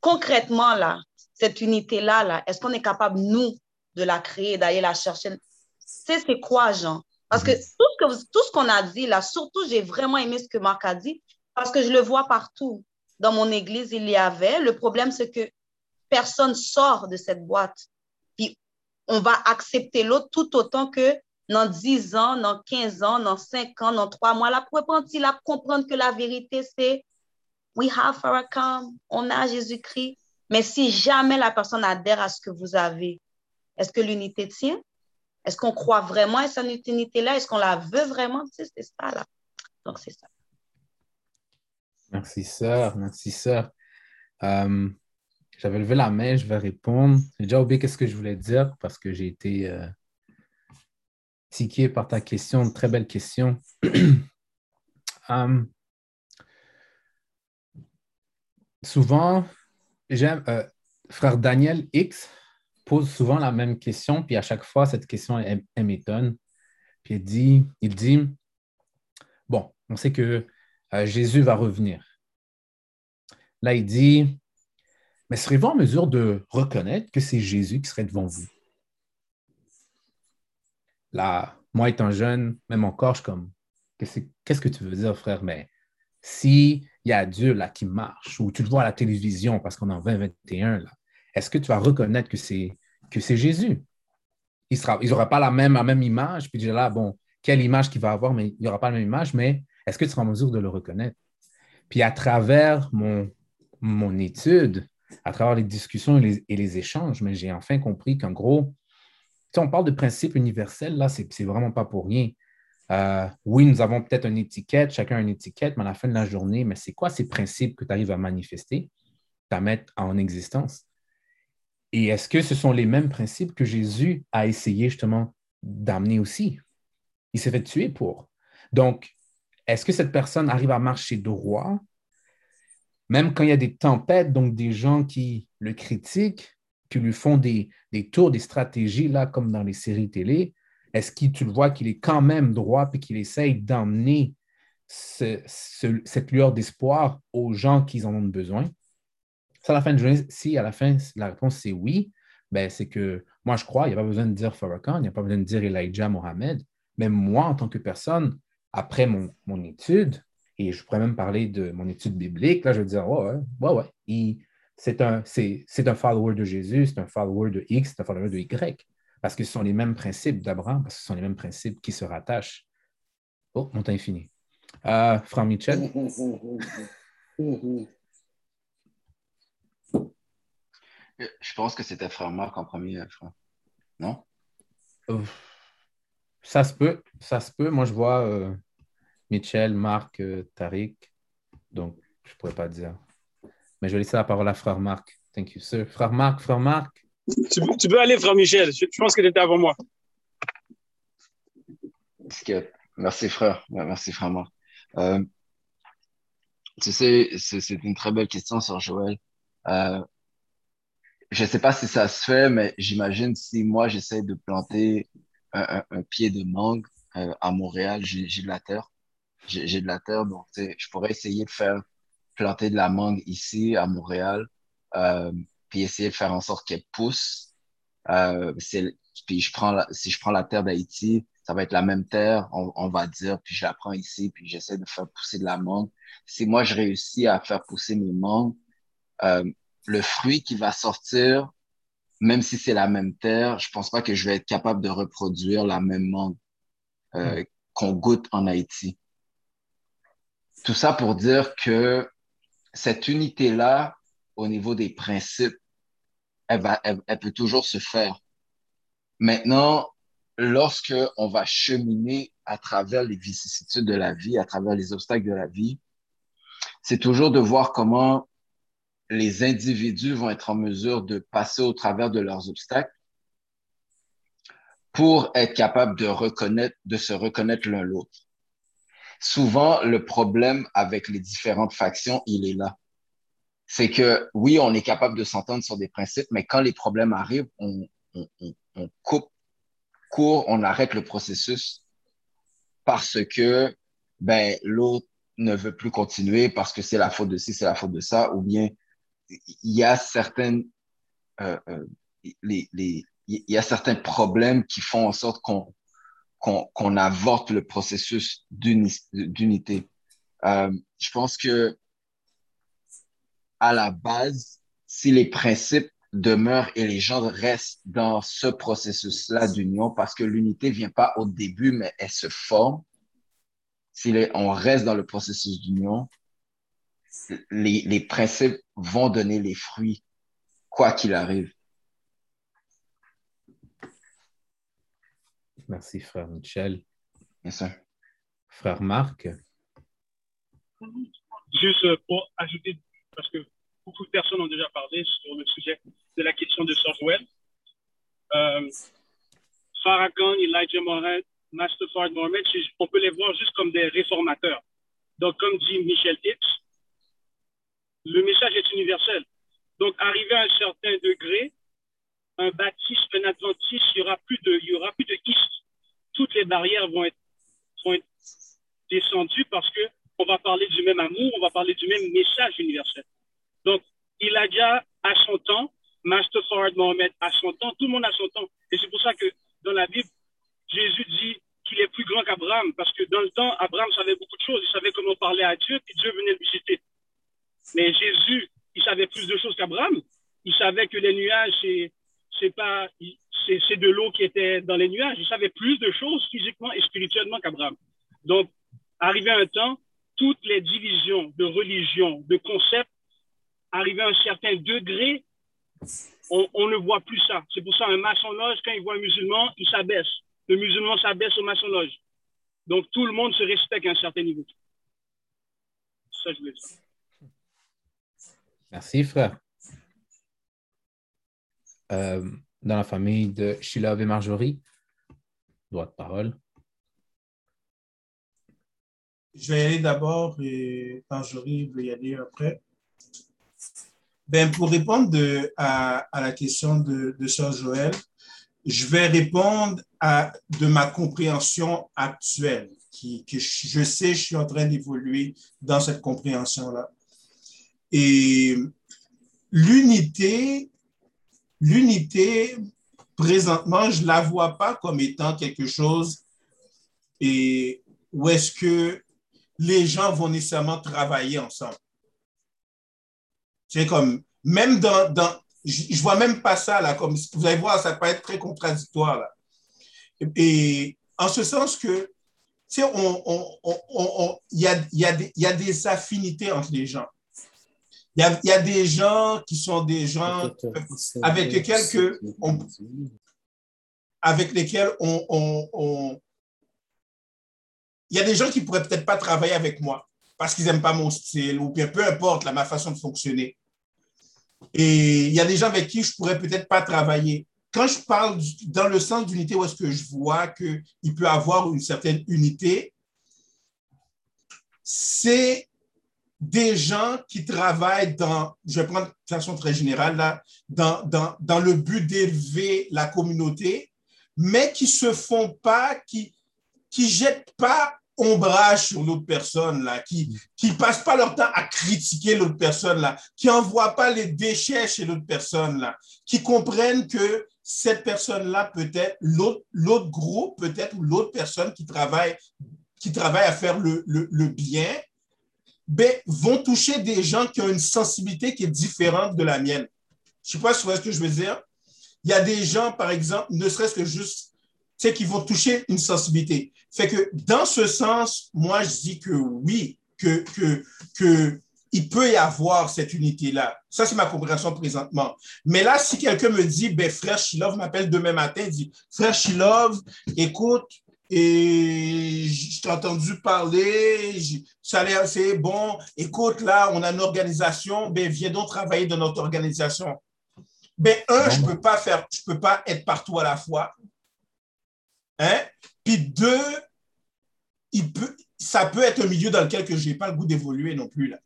concrètement, là, cette unité-là, là, est-ce qu'on est capable, nous, de la créer, d'aller la chercher? C'est c'est quoi, Jean? Parce que tout ce que tout ce qu'on a dit là, surtout, j'ai vraiment aimé ce que Marc a dit, parce que je le vois partout. Dans mon église, il y avait. Le problème, c'est que personne sort de cette boîte. Puis on va accepter l'autre tout autant que dans 10 ans, dans 15 ans, dans 5 ans, dans 3 mois, là, pour il a comprendre que la vérité, c'est we have Farrakhan, on a Jésus-Christ. Mais si jamais la personne adhère à ce que vous avez, est-ce que l'unité tient? Est-ce qu'on croit vraiment à cette unité-là? Est-ce qu'on la veut vraiment? C'est ça, là. Donc, c'est ça. Merci, sœur. Merci, sœur. Euh, j'avais levé la main, je vais répondre. J'ai déjà oublié ce que je voulais dire parce que j'ai été euh, tiqué par ta question, très belle question. (clears throat) Euh, souvent, j'aime, frère Daniel X pose souvent la même question, puis à chaque fois, cette question, elle, m'étonne. Puis il dit, il dit, bon, on sait que Jésus va revenir. Là, il dit, mais serez-vous en mesure de reconnaître que c'est Jésus qui serait devant vous? Là, moi étant jeune, même encore, je suis comme, qu'est-ce que tu veux dire, frère? Mais s'il y a Dieu là qui marche, ou tu le vois à la télévision parce qu'on est en 2021, là, est-ce que tu vas reconnaître que c'est, que c'est Jésus? Il n'aura pas la même, la même image, puis déjà là, bon, quelle image qu'il va avoir, mais il n'y aura pas la même image, mais est-ce que tu seras en mesure de le reconnaître? Puis à travers mon, mon étude, à travers les discussions et les, échanges, mais j'ai enfin compris qu'en gros, si on parle de principe universel, là, c'est, vraiment pas pour rien. Euh, oui, nous avons peut-être une étiquette, chacun une étiquette, mais à la fin de la journée, mais c'est quoi ces principes que tu arrives à manifester, à mettre en existence? Et est-ce que ce sont les mêmes principes que Jésus a essayé justement d'amener aussi? Il s'est fait tuer pour. Donc, est-ce que cette personne arrive à marcher droit, même quand il y a des tempêtes, donc des gens qui le critiquent, qui lui font des, tours, des stratégies, là, comme dans les séries télé, est-ce que tu le vois qu'il est quand même droit et qu'il essaye d'emmener cette lueur d'espoir aux gens qui en ont besoin? La fin de journée, si à la fin, la réponse c'est oui, ben, c'est que moi, je crois, il n'y a pas besoin de dire Farrakhan, il n'y a pas besoin de dire Elijah Mohamed. Mais moi, en tant que personne, après mon, mon, étude, et je pourrais même parler de mon étude biblique, là, je veux dire, ouais, ouais, ouais, c'est un, un follower de Jésus, c'est un follower de X, c'est un follower de Y. Parce que ce sont les mêmes principes d'Abraham, parce que ce sont les mêmes principes qui se rattachent. Oh, mon temps est fini. Euh, Franck Michel. (laughs) Je pense que c'était Frère Marc en premier, frère. Non? Ça se peut, ça se peut. Moi, je vois euh, Michel, Marc, euh, Tariq. Donc, je ne pourrais pas dire. Mais je vais laisser la parole à Frère Marc. Thank you, sir. Frère Marc, Frère Marc. Tu, tu peux aller, Frère Michel? Je, pense que tu étais avant moi. Merci, frère. Merci, Frère Marc. Euh, tu sais, c'est une très belle question sur Joël je sais pas si ça se fait, mais j'imagine si moi j'essaie de planter un, un, pied de mangue euh, à Montréal, j'ai de la terre. J'ai de la terre, donc je pourrais essayer de faire planter de la mangue ici à Montréal, euh, puis essayer de faire en sorte qu'elle pousse. Euh, puis je prends la, si je prends la terre d'Haïti, ça va être la même terre, on, on, va dire, puis je la prends ici, puis j'essaie de faire pousser de la mangue. Si moi je réussis à faire pousser mes mangues, euh, le fruit qui va sortir, même si c'est la même terre, je pense pas que je vais être capable de reproduire la même mangue euh, hmm. qu'on goûte en Haïti. tout ça pour dire que cette unité-là, au niveau des principes, elle, va, elle, elle peut toujours se faire. Maintenant, lorsque on va cheminer à travers les vicissitudes de la vie, à travers les obstacles de la vie, c'est toujours de voir comment les individus vont être en mesure de passer au travers de leurs obstacles pour être capable de reconnaître, de se reconnaître l'un l'autre. Souvent, le problème avec les différentes factions, il est là. C'est que oui, on est capable de s'entendre sur des principes, mais quand les problèmes arrivent, on, on, on, on coupe court, on arrête le processus parce que ben, l'autre ne veut plus continuer parce que c'est la faute de ci, c'est la faute de ça, ou bien il y a certaines, euh, euh, les, les, il y a certains problèmes qui font en sorte qu'on qu'on qu'on avorte le processus d'unité. Euh, je pense que à la base, si les principes demeurent et les gens restent dans ce processus-là d'union, parce que l'unité vient pas au début, mais elle se forme. Si on reste dans le processus d'union, les, les principes vont donner les fruits, quoi qu'il arrive. Merci, frère Michel. Sir. Frère Marc. Juste euh, pour ajouter, parce que beaucoup de personnes ont déjà parlé sur le sujet de la question de Software. Euh, Farrakhan, Elijah Mohammed, Master Mohammed, on peut les voir juste comme des réformateurs. Donc, comme dit Michel X, le message est universel. Donc, arrivé à un certain degré, un baptiste, un adventiste, il y aura plus de, il y aura plus de. Toutes les barrières vont être, vont descendues parce que on va parler du même amour, on va parler du même message universel. Donc, il a déjà à son temps, Master Fard Mohammed à son temps, tout le monde a son temps. Et c'est pour ça que dans la Bible, Jésus dit qu'il est plus grand qu'Abraham, parce que dans le temps, Abraham savait beaucoup de choses, il savait comment parler à Dieu, puis Dieu venait le visiter. Mais Jésus, il savait plus de choses qu'Abraham. Il savait que les nuages, c'est, pas, c'est, de l'eau qui était dans les nuages. Il savait plus de choses physiquement et spirituellement qu'Abraham. Donc, arrivé un temps, toutes les divisions de religion, de concepts, arrivé à un certain degré, on, ne voit plus ça. C'est pour ça un maçon-loge, quand il voit un musulman, il s'abaisse. Le musulman s'abaisse au maçon-loge. Donc, tout le monde se respecte à un certain niveau. Ça, je voulais dire. Merci, frère. Euh, dans la famille de Sheila et Marjorie, droit de parole. Je vais y aller d'abord et Marjorie veut y aller après. Ben, pour répondre à, la question de, de Sœur Joël, je vais répondre à, de ma compréhension actuelle, que je sais, je suis en train d'évoluer dans cette compréhension-là. Et l'unité, l'unité, présentement, je ne la vois pas comme étant quelque chose et où est-ce que les gens vont nécessairement travailler ensemble. C'est comme, même dans, dans je, je vois même pas ça là, comme vous allez voir, ça peut être très contradictoire là. Et, en ce sens que, tu sais, il y a, y, a y a des affinités entre les gens. Il y, a, il y a des gens qui sont des gens avec lesquels, que on, avec lesquels on, on, on, il y a des gens qui pourraient peut-être pas travailler avec moi parce qu'ils n'aiment pas mon style ou bien peu importe la, ma façon de fonctionner. Et il y a des gens avec qui je pourrais peut-être pas travailler. Quand je parle du, dans le sens d'unité, où est-ce que je vois qu'il peut avoir une certaine unité, c'est des gens qui travaillent dans, je vais prendre de façon très générale, là, dans, dans, dans le but d'élever la communauté, mais qui se font pas, qui qui jettent pas ombrage sur l'autre personne, là, qui qui passent pas leur temps à critiquer l'autre personne, là, qui envoient pas les déchets chez l'autre personne, là, qui comprennent que cette personne-là, peut-être, l'autre, l'autre groupe, peut-être, ou l'autre personne qui travaille, qui travaille à faire le, le, le bien, ben, vont toucher des gens qui ont une sensibilité qui est différente de la mienne. Je sais pas si vous ce que je veux dire. Il y a des gens, par exemple, ne serait-ce que juste, tu sais, qui vont toucher une sensibilité. Fait que dans ce sens, moi, je dis que oui, que, que, que il peut y avoir cette unité-là. Ça, c'est ma compréhension présentement. Mais là, si quelqu'un me dit, ben, frère Shilov m'appelle demain matin, il dit, frère Shilov, écoute, et je t'ai entendu parler, ça a l'air assez bon. Écoute, là, on a une organisation, ben, viens donc travailler dans notre organisation. Ben, un, je peux pas faire, je peux pas être partout à la fois. Hein? Puis deux, il peut, ça peut être un milieu dans lequel je n'ai pas le goût d'évoluer non plus, là,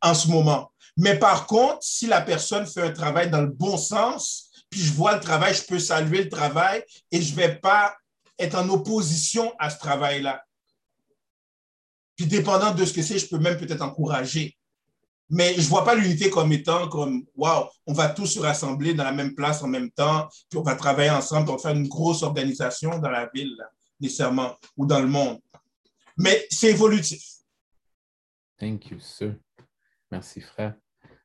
en ce moment. Mais par contre, si la personne fait un travail dans le bon sens, puis je vois le travail, je peux saluer le travail et je ne vais pas être en opposition à ce travail-là. Puis dépendant de ce que c'est, je peux même peut-être encourager. Mais je ne vois pas l'unité comme étant comme, waouh, on va tous se rassembler dans la même place en même temps, puis on va travailler ensemble pour faire une grosse organisation dans la ville, nécessairement, ou dans le monde. Mais c'est évolutif. Thank you, sir. Merci, frère.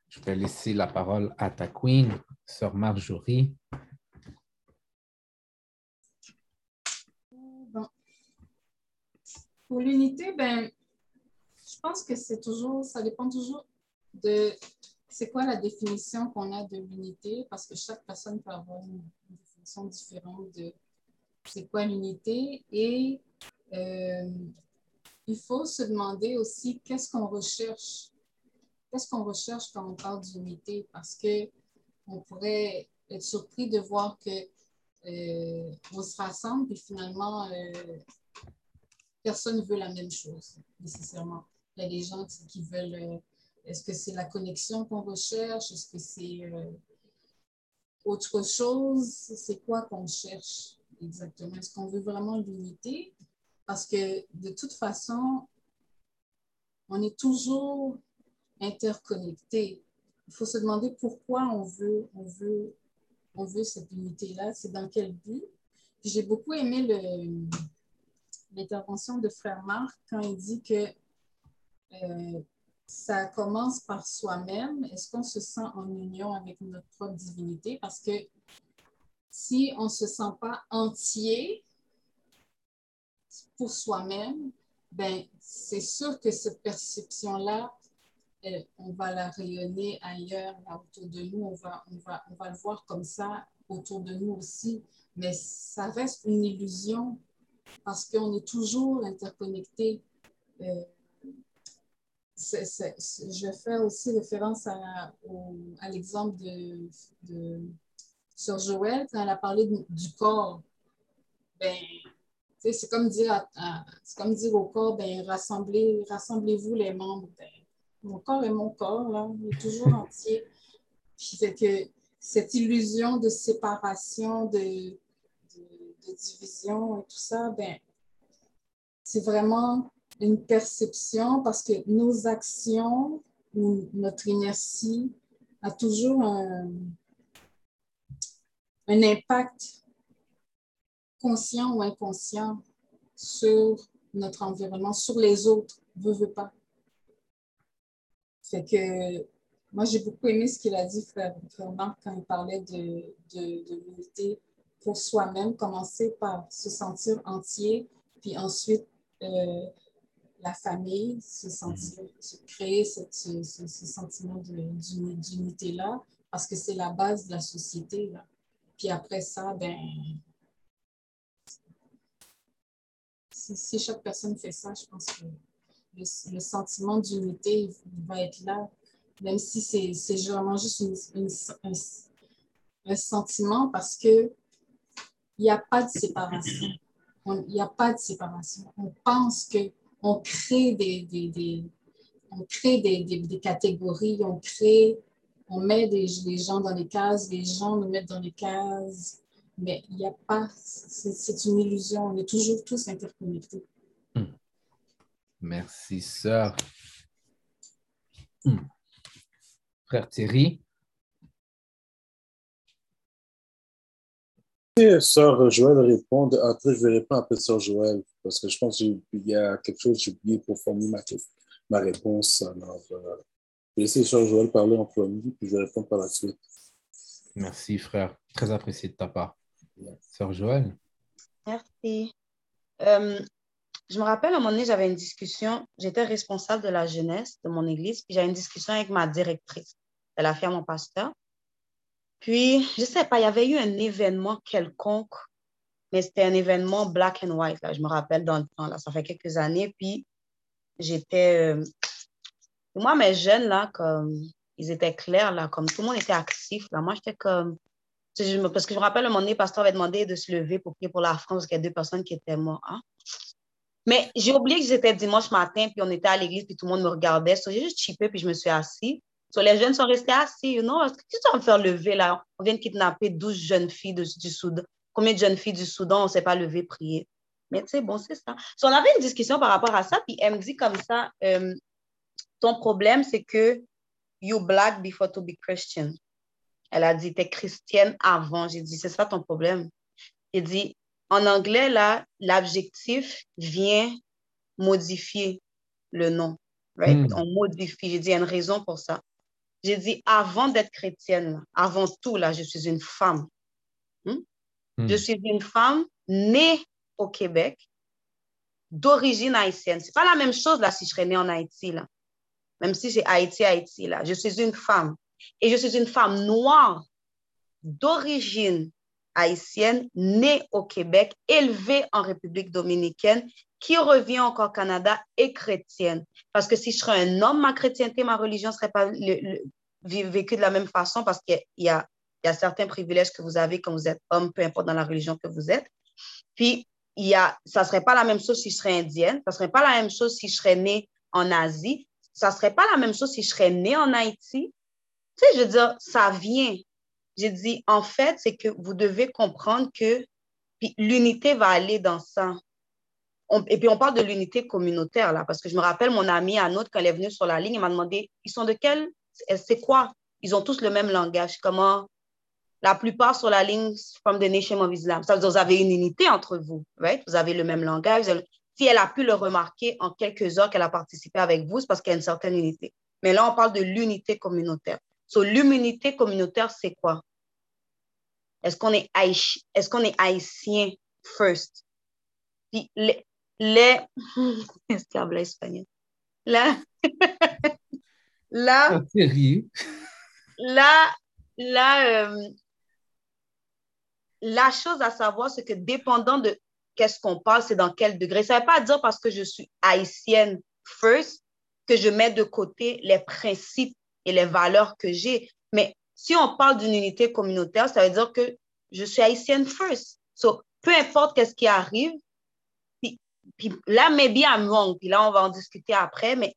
Je vais laisser la parole à ta queen, sœur Marjorie. Pour l'unité, ben, je pense que c'est toujours, ça dépend toujours de c'est quoi la définition qu'on a de l'unité, parce que chaque personne peut avoir une, définition différente de c'est quoi l'unité. Et euh, il faut se demander aussi qu'est-ce qu'on recherche. Qu'est-ce qu'on recherche quand on parle d'unité? Parce que on pourrait être surpris de voir que euh, on se rassemble et finalement euh, personne ne veut la même chose, nécessairement. Il y a des gens qui veulent, euh, est-ce que c'est la connexion qu'on recherche? Est-ce que c'est euh, autre chose? C'est quoi qu'on cherche exactement? Est-ce qu'on veut vraiment l'unité? Parce que de toute façon, on est toujours interconnecté. Il faut se demander pourquoi on veut, on veut, on veut cette unité-là. C'est dans quel but? J'ai beaucoup aimé le, l'intervention de Frère Marc quand il dit que euh, ça commence par soi-même. Est-ce qu'on se sent en union avec notre propre divinité? Parce que si on ne se sent pas entier pour soi-même, ben, c'est sûr que cette perception-là, euh, on va la rayonner ailleurs, autour de nous. On va, on, va, on va le voir comme ça autour de nous aussi. Mais ça reste une illusion parce qu'on est toujours interconnecté. Euh, je faire aussi référence à, à l'exemple de, de Sœur Joël quand elle a parlé du corps. Ben, c'est comme dire, comme dire au corps, ben, rassemblez, rassemblez-vous les membres. Ben, mon corps est mon corps, là, il est toujours (laughs) entier. Puis cette illusion de séparation, de, de division et tout ça, ben, c'est vraiment une perception parce que nos actions ou notre inertie a toujours un, impact conscient ou inconscient sur notre environnement, sur les autres, veut, veut pas. Fait que moi, j'ai beaucoup aimé ce qu'il a dit, frère, quand il parlait de, de, de l'unité pour soi-même, commencer par se sentir entier, puis ensuite euh, la famille, se sentir, se créer cette, ce, ce, sentiment d'unité-là, parce que c'est la base de la société. Là. Puis après ça, ben, si, si, chaque personne fait ça, je pense que le, le sentiment d'unité va être là, même si c'est vraiment juste une, un, un, sentiment, parce que il n'y a pas de séparation. Il n'y a pas de séparation. On pense qu'on crée des, des, des, on crée des, des, catégories, on crée, on met des, les gens dans les cases, les gens nous mettent dans les cases, mais il n'y a pas, c'est une illusion. On est toujours tous interconnectés. Hmm. Merci, sœur. Hmm. Frère Thierry. Sœur Joël répond, après je vais répondre après Sœur Joël, parce que je pense qu'il y a quelque chose que j'ai oublié pour former ma, ma réponse. Alors, euh, je vais laisser Sœur Joël parler en premier, puis je vais répondre par la suite. Merci, frère. Très apprécié de ta part. Sœur Joël? Merci. Euh, je me rappelle, à un moment donné, j'avais une discussion, j'étais responsable de la jeunesse de mon église, puis j'avais une discussion avec ma directrice. Elle a fait à mon pasteur. Puis, je sais pas, il y avait eu un événement quelconque, mais c'était un événement black and white, là, je me rappelle dans le temps, là, ça fait quelques années. Puis, j'étais. euh, moi, mes jeunes, là, comme. Ils étaient clairs, là, comme tout le monde était actif. Là. Moi, j'étais comme. Parce que je me rappelle, un moment donné, le pasteur avait demandé de se lever pour prier pour la France, parce qu'il y a deux personnes qui étaient mortes. hein. Mais j'ai oublié que j'étais dimanche matin, puis on était à l'église, puis tout le monde me regardait. J'ai juste chippé, puis je me suis assis. So, les jeunes sont restés assis. You know, Qu'est-ce que tu vas me faire lever, là? On vient de kidnapper 12 jeunes filles de- du Soudan. Combien de jeunes filles du Soudan, on ne s'est pas levé prier? Mais tu sais, bon, c'est ça. So, on avait une discussion par rapport à ça, puis elle me dit comme ça, euh, ton problème, c'est que you black before to be Christian. Elle a dit, t'es chrétienne avant. J'ai dit, c'est ça ton problème? J'ai dit, en anglais, là, l'adjectif vient modifier le nom. Right? Hmm. On modifie. J'ai dit, il y a une raison pour ça. J'ai dit, avant d'être chrétienne, avant tout, là, je suis une femme. Hmm? Hmm. Je suis une femme née au Québec, d'origine haïtienne. C'est pas la même chose, là, si je serais née en Haïti, là. Même si c'est Haïti, Haïti, là. Je suis une femme. Et je suis une femme noire d'origine haïtienne, née au Québec, élevée en République dominicaine, qui revient encore au Canada et chrétienne. Parce que si je serais un homme, ma chrétienté, ma religion ne serait pas vécue de la même façon parce qu'il y a, il y a certains privilèges que vous avez quand vous êtes homme, peu importe dans la religion que vous êtes. Puis, il y a, ça ne serait pas la même chose si je serais indienne, ça ne serait pas la même chose si je serais née en Asie, ça ne serait pas la même chose si je serais née en Haïti. Tu sais, je veux dire, ça vient. J'ai dit, en fait, c'est que vous devez comprendre que l'unité va aller dans ça. Et puis, on parle de l'unité communautaire, là, parce que je me rappelle, mon ami Anoud, quand elle est venue sur la ligne, il m'a demandé, ils sont de quel, c'est quoi? Ils ont tous le même langage. Comment? La plupart sur la ligne, from the nation of Islam. Ça veut dire, vous avez une unité entre vous, right? Vous avez le même langage. Si elle a pu le remarquer en quelques heures qu'elle a participé avec vous, c'est parce qu'il y a une certaine unité. Mais là, on parle de l'unité communautaire. So, l'unité communautaire, c'est quoi? Est-ce qu'on est, haïti- est-ce qu'on est haïtien first? Puis les, les... (laughs) Est-ce qu'il y a un espagnol? Là, là, (laughs) Ah, sérieux? là, là, euh, la chose à savoir, c'est que dépendant de qu'est-ce qu'on parle, c'est dans quel degré. Ça ne veut pas dire parce que je suis haïtienne first que je mets de côté les principes et les valeurs que j'ai. Mais si on parle d'une unité communautaire, ça veut dire que je suis haïtienne first. So, peu importe qu'est-ce qui arrive, puis, là, maybe I'm wrong, puis là, on va en discuter après, mais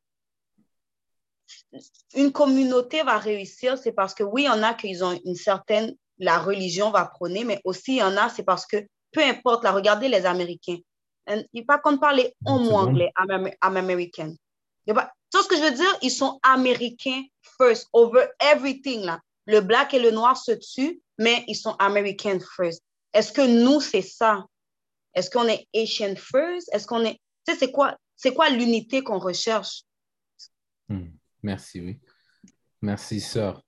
une communauté va réussir, c'est parce que oui, il y en a qui ont une certaine, la religion va prôner, mais aussi il y en a, c'est parce que peu importe, là, regardez les Américains. And Il n'y a pas qu'on parle un mot bon. anglais, I'm, I'm American. Tout ce que je veux dire, ils sont américains first, over everything, là. Le black et le noir se tuent, mais ils sont American first. Est-ce que nous, c'est ça? Est-ce qu'on est Asian first? Est-ce qu'on est. Tu sais, c'est quoi, c'est quoi l'unité qu'on recherche? Hmm. Merci, oui. Merci, sœur.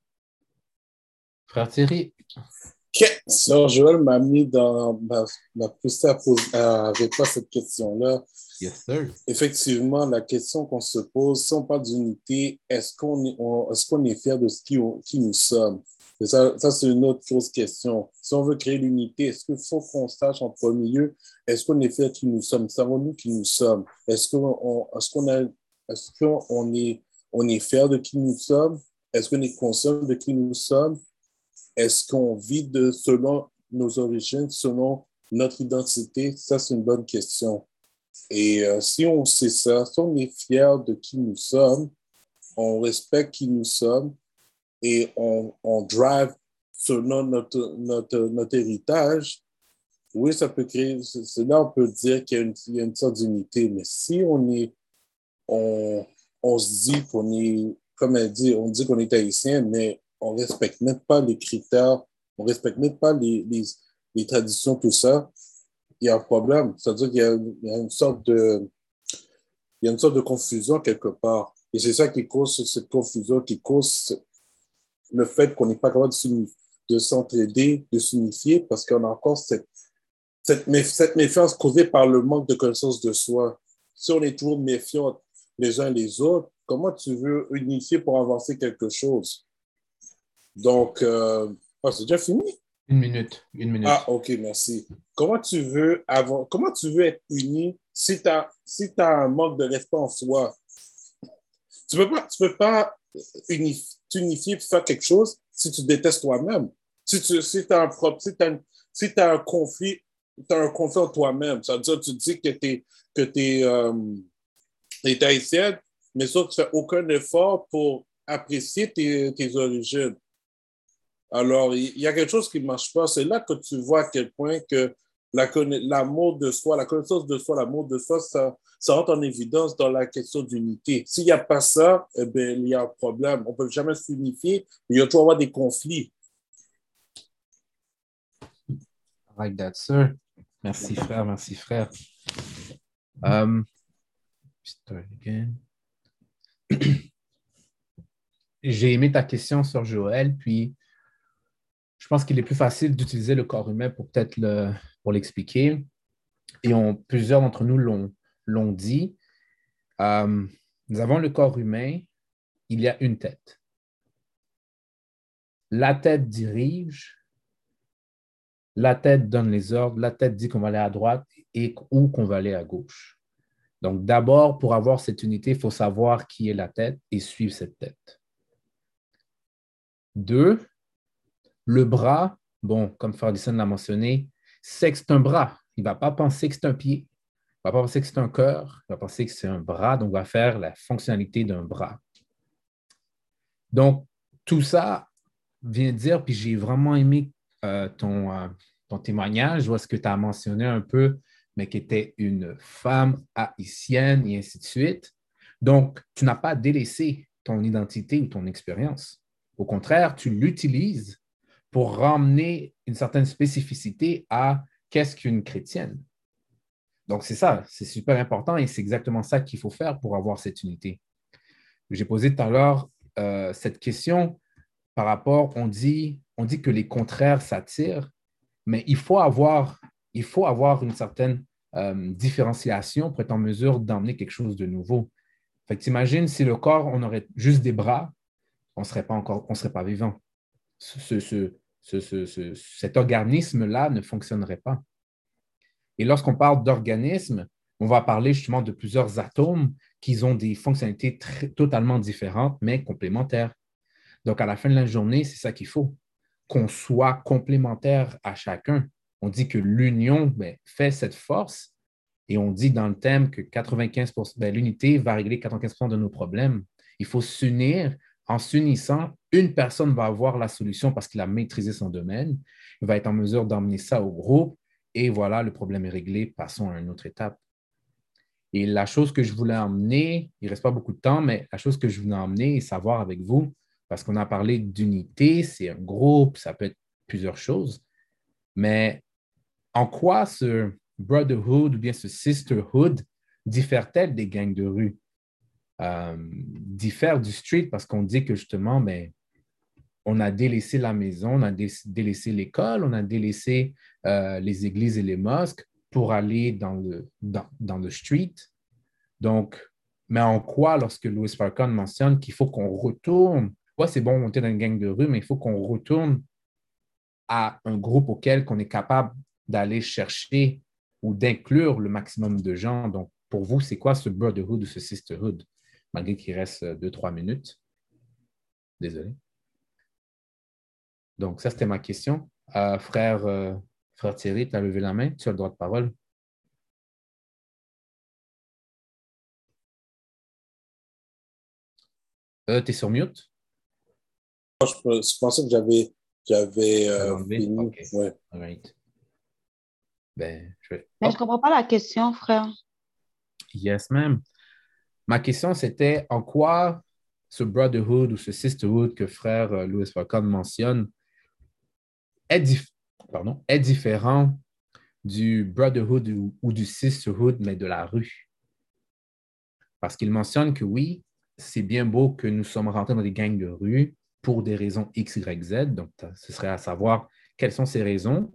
Frère Thierry, Sœur Joël m'a mis dans m'a m'a poussé à, poser, répondre à cette question-là. yes, sir. Effectivement, la question qu'on se pose, si on parle d'unité, est-ce qu'on est, est-ce qu'on est fier de ce qui nous sommes? Ça, c'est une autre fausse question. Si on veut créer l'unité, est-ce qu'il faut qu'on sache en premier lieu, est-ce qu'on est de qui nous sommes? Savons-nous qui nous sommes? Est-ce qu'on qu'on a, qu'on est, est fier de qui nous sommes? Est-ce qu'on est conscient de qui nous sommes? Est-ce qu'on vit selon nos origines, selon notre identité? Ça, c'est une bonne question. Et euh, si on sait ça, si on est fier de qui nous sommes, on respecte qui nous sommes et on, drive selon notre, notre, notre héritage, oui, ça peut créer, c'est là on peut dire qu'il y a une, une sorte d'unité. Mais si on est, on, on se dit qu'on est, comme elle dit, on dit qu'on est haïtien, mais on respecte même pas les critères, on respecte même pas les, les, les traditions, tout ça, il y a un problème. C'est-à-dire qu'il il y a une sorte de, il y a une sorte de confusion quelque part. Et c'est ça qui cause cette confusion, qui cause le fait qu'on n'est pas capable de s'entraider, de s'unifier, parce qu'on a encore cette, cette, méf- cette méfiance causée par le manque de connaissance de soi. si on est toujours méfiants les uns les autres, comment tu veux unifier pour avancer quelque chose? Donc, euh, ah, c'est déjà fini? Une minute. Une minute. Ah, OK, merci. Comment tu veux avoir, comment tu veux être uni si tu as, si as un manque de respect en soi? Tu ne peux pas, tu peux pas unifier, t'unifier pour faire quelque chose si tu détestes toi-même. Si tu si as un si si un conflit, tu as un conflit en toi-même. Ça veut dire que tu dis que tu es, euh, haïtienne, mais ça, tu fais aucun effort pour apprécier tes, tes origines. Alors, il y a quelque chose qui ne marche pas. C'est là que tu vois à quel point que l'amour de soi, la connaissance de soi, l'amour de soi, ça, ça rentre en évidence dans la question d'unité. S'il n'y a pas ça, eh bien, il y a un problème. On ne peut jamais s'unifier. Il y a toujours avoir des conflits. I like that, sir. Merci, frère. Merci, frère. Um, start again. (clears throat) J'ai aimé ta question sur Joël, puis je pense qu'il est plus facile d'utiliser le corps humain pour peut-être le, pour l'expliquer. Et plusieurs d'entre nous l'ont dit. Euh, nous avons le corps humain, il y a une tête. La tête dirige, la tête donne les ordres, la tête dit qu'on va aller à droite et ou qu'on va aller à gauche. Donc d'abord, pour avoir cette unité, il faut savoir qui est la tête et suivre cette tête. Deux, le bras, bon, comme Ferdinand l'a mentionné, c'est que c'est un bras. Il ne va pas penser que c'est un pied. Il ne va pas penser que c'est un cœur. Il va penser que c'est un bras. Donc, il va faire la fonctionnalité d'un bras. Donc, tout ça vient dire, puis j'ai vraiment aimé euh, ton, euh, ton témoignage, vois ce que tu as mentionné un peu, mais qui était une femme haïtienne et ainsi de suite. Donc, tu n'as pas délaissé ton identité ou ton expérience. Au contraire, tu l'utilises pour ramener une certaine spécificité à qu'est-ce qu'une chrétienne. Donc, c'est ça, c'est super important et c'est exactement ça qu'il faut faire pour avoir cette unité. J'ai posé tout à l'heure euh, cette question par rapport, on dit, que les contraires s'attirent, mais il faut avoir, une certaine euh, différenciation pour être en mesure d'emmener quelque chose de nouveau. Fait que si le corps, on aurait juste des bras, on ne serait pas encore, on serait pas vivant. Ce, cet organisme-là ne fonctionnerait pas. Et lorsqu'on parle d'organisme, on va parler justement de plusieurs atomes qui ont des fonctionnalités totalement différentes, mais complémentaires. Donc, à la fin de la journée, c'est ça qu'il faut, qu'on soit complémentaire à chacun. On dit que l'union ben, fait cette force et on dit dans le thème que 95 ben, l'unité va régler 95% de nos problèmes. Il faut s'unir en s'unissant, une personne va avoir la solution parce qu'il a maîtrisé son domaine. Il va être en mesure d'emmener ça au groupe et voilà, le problème est réglé. Passons à une autre étape. Et la chose que je voulais emmener, il ne reste pas beaucoup de temps, mais la chose que je voulais emmener et savoir avec vous, parce qu'on a parlé d'unité, c'est un groupe, ça peut être plusieurs choses, mais en quoi ce brotherhood ou bien ce sisterhood diffère-t-elle des gangs de rue? euh, diffère du street parce qu'on dit que justement, ben, on a délaissé la maison, on a délaissé l'école, on a délaissé euh, les églises et les mosques pour aller dans le, dans, le street. Donc, mais en quoi, lorsque Louis Farrakhan mentionne qu'il faut qu'on retourne, ouais, c'est bon, on est dans une gang de rue, mais il faut qu'on retourne à un groupe auquel on est capable d'aller chercher ou d'inclure le maximum de gens. Donc, pour vous, c'est quoi ce brotherhood ou ce sisterhood? malgré qu'il reste euh, deux, trois minutes? Désolé. Donc, ça, c'était ma question. Euh, frère, euh, frère Thierry, tu as levé la main, tu as le droit de parole. tu es sur mute? Je, pensais que j'avais j'avais. Ben, je Mais je ne comprends pas la question, frère. Yes, ma'am. Ma question, c'était en quoi ce brotherhood ou ce sisterhood que frère euh, Louis Farrakhan mentionne est, différent du brotherhood ou, du sisterhood, mais de la rue. Parce qu'il mentionne que oui, c'est bien beau que nous sommes rentrés dans des gangs de rue pour des raisons X, Y, Z. Donc, ce serait à savoir quelles sont ces raisons.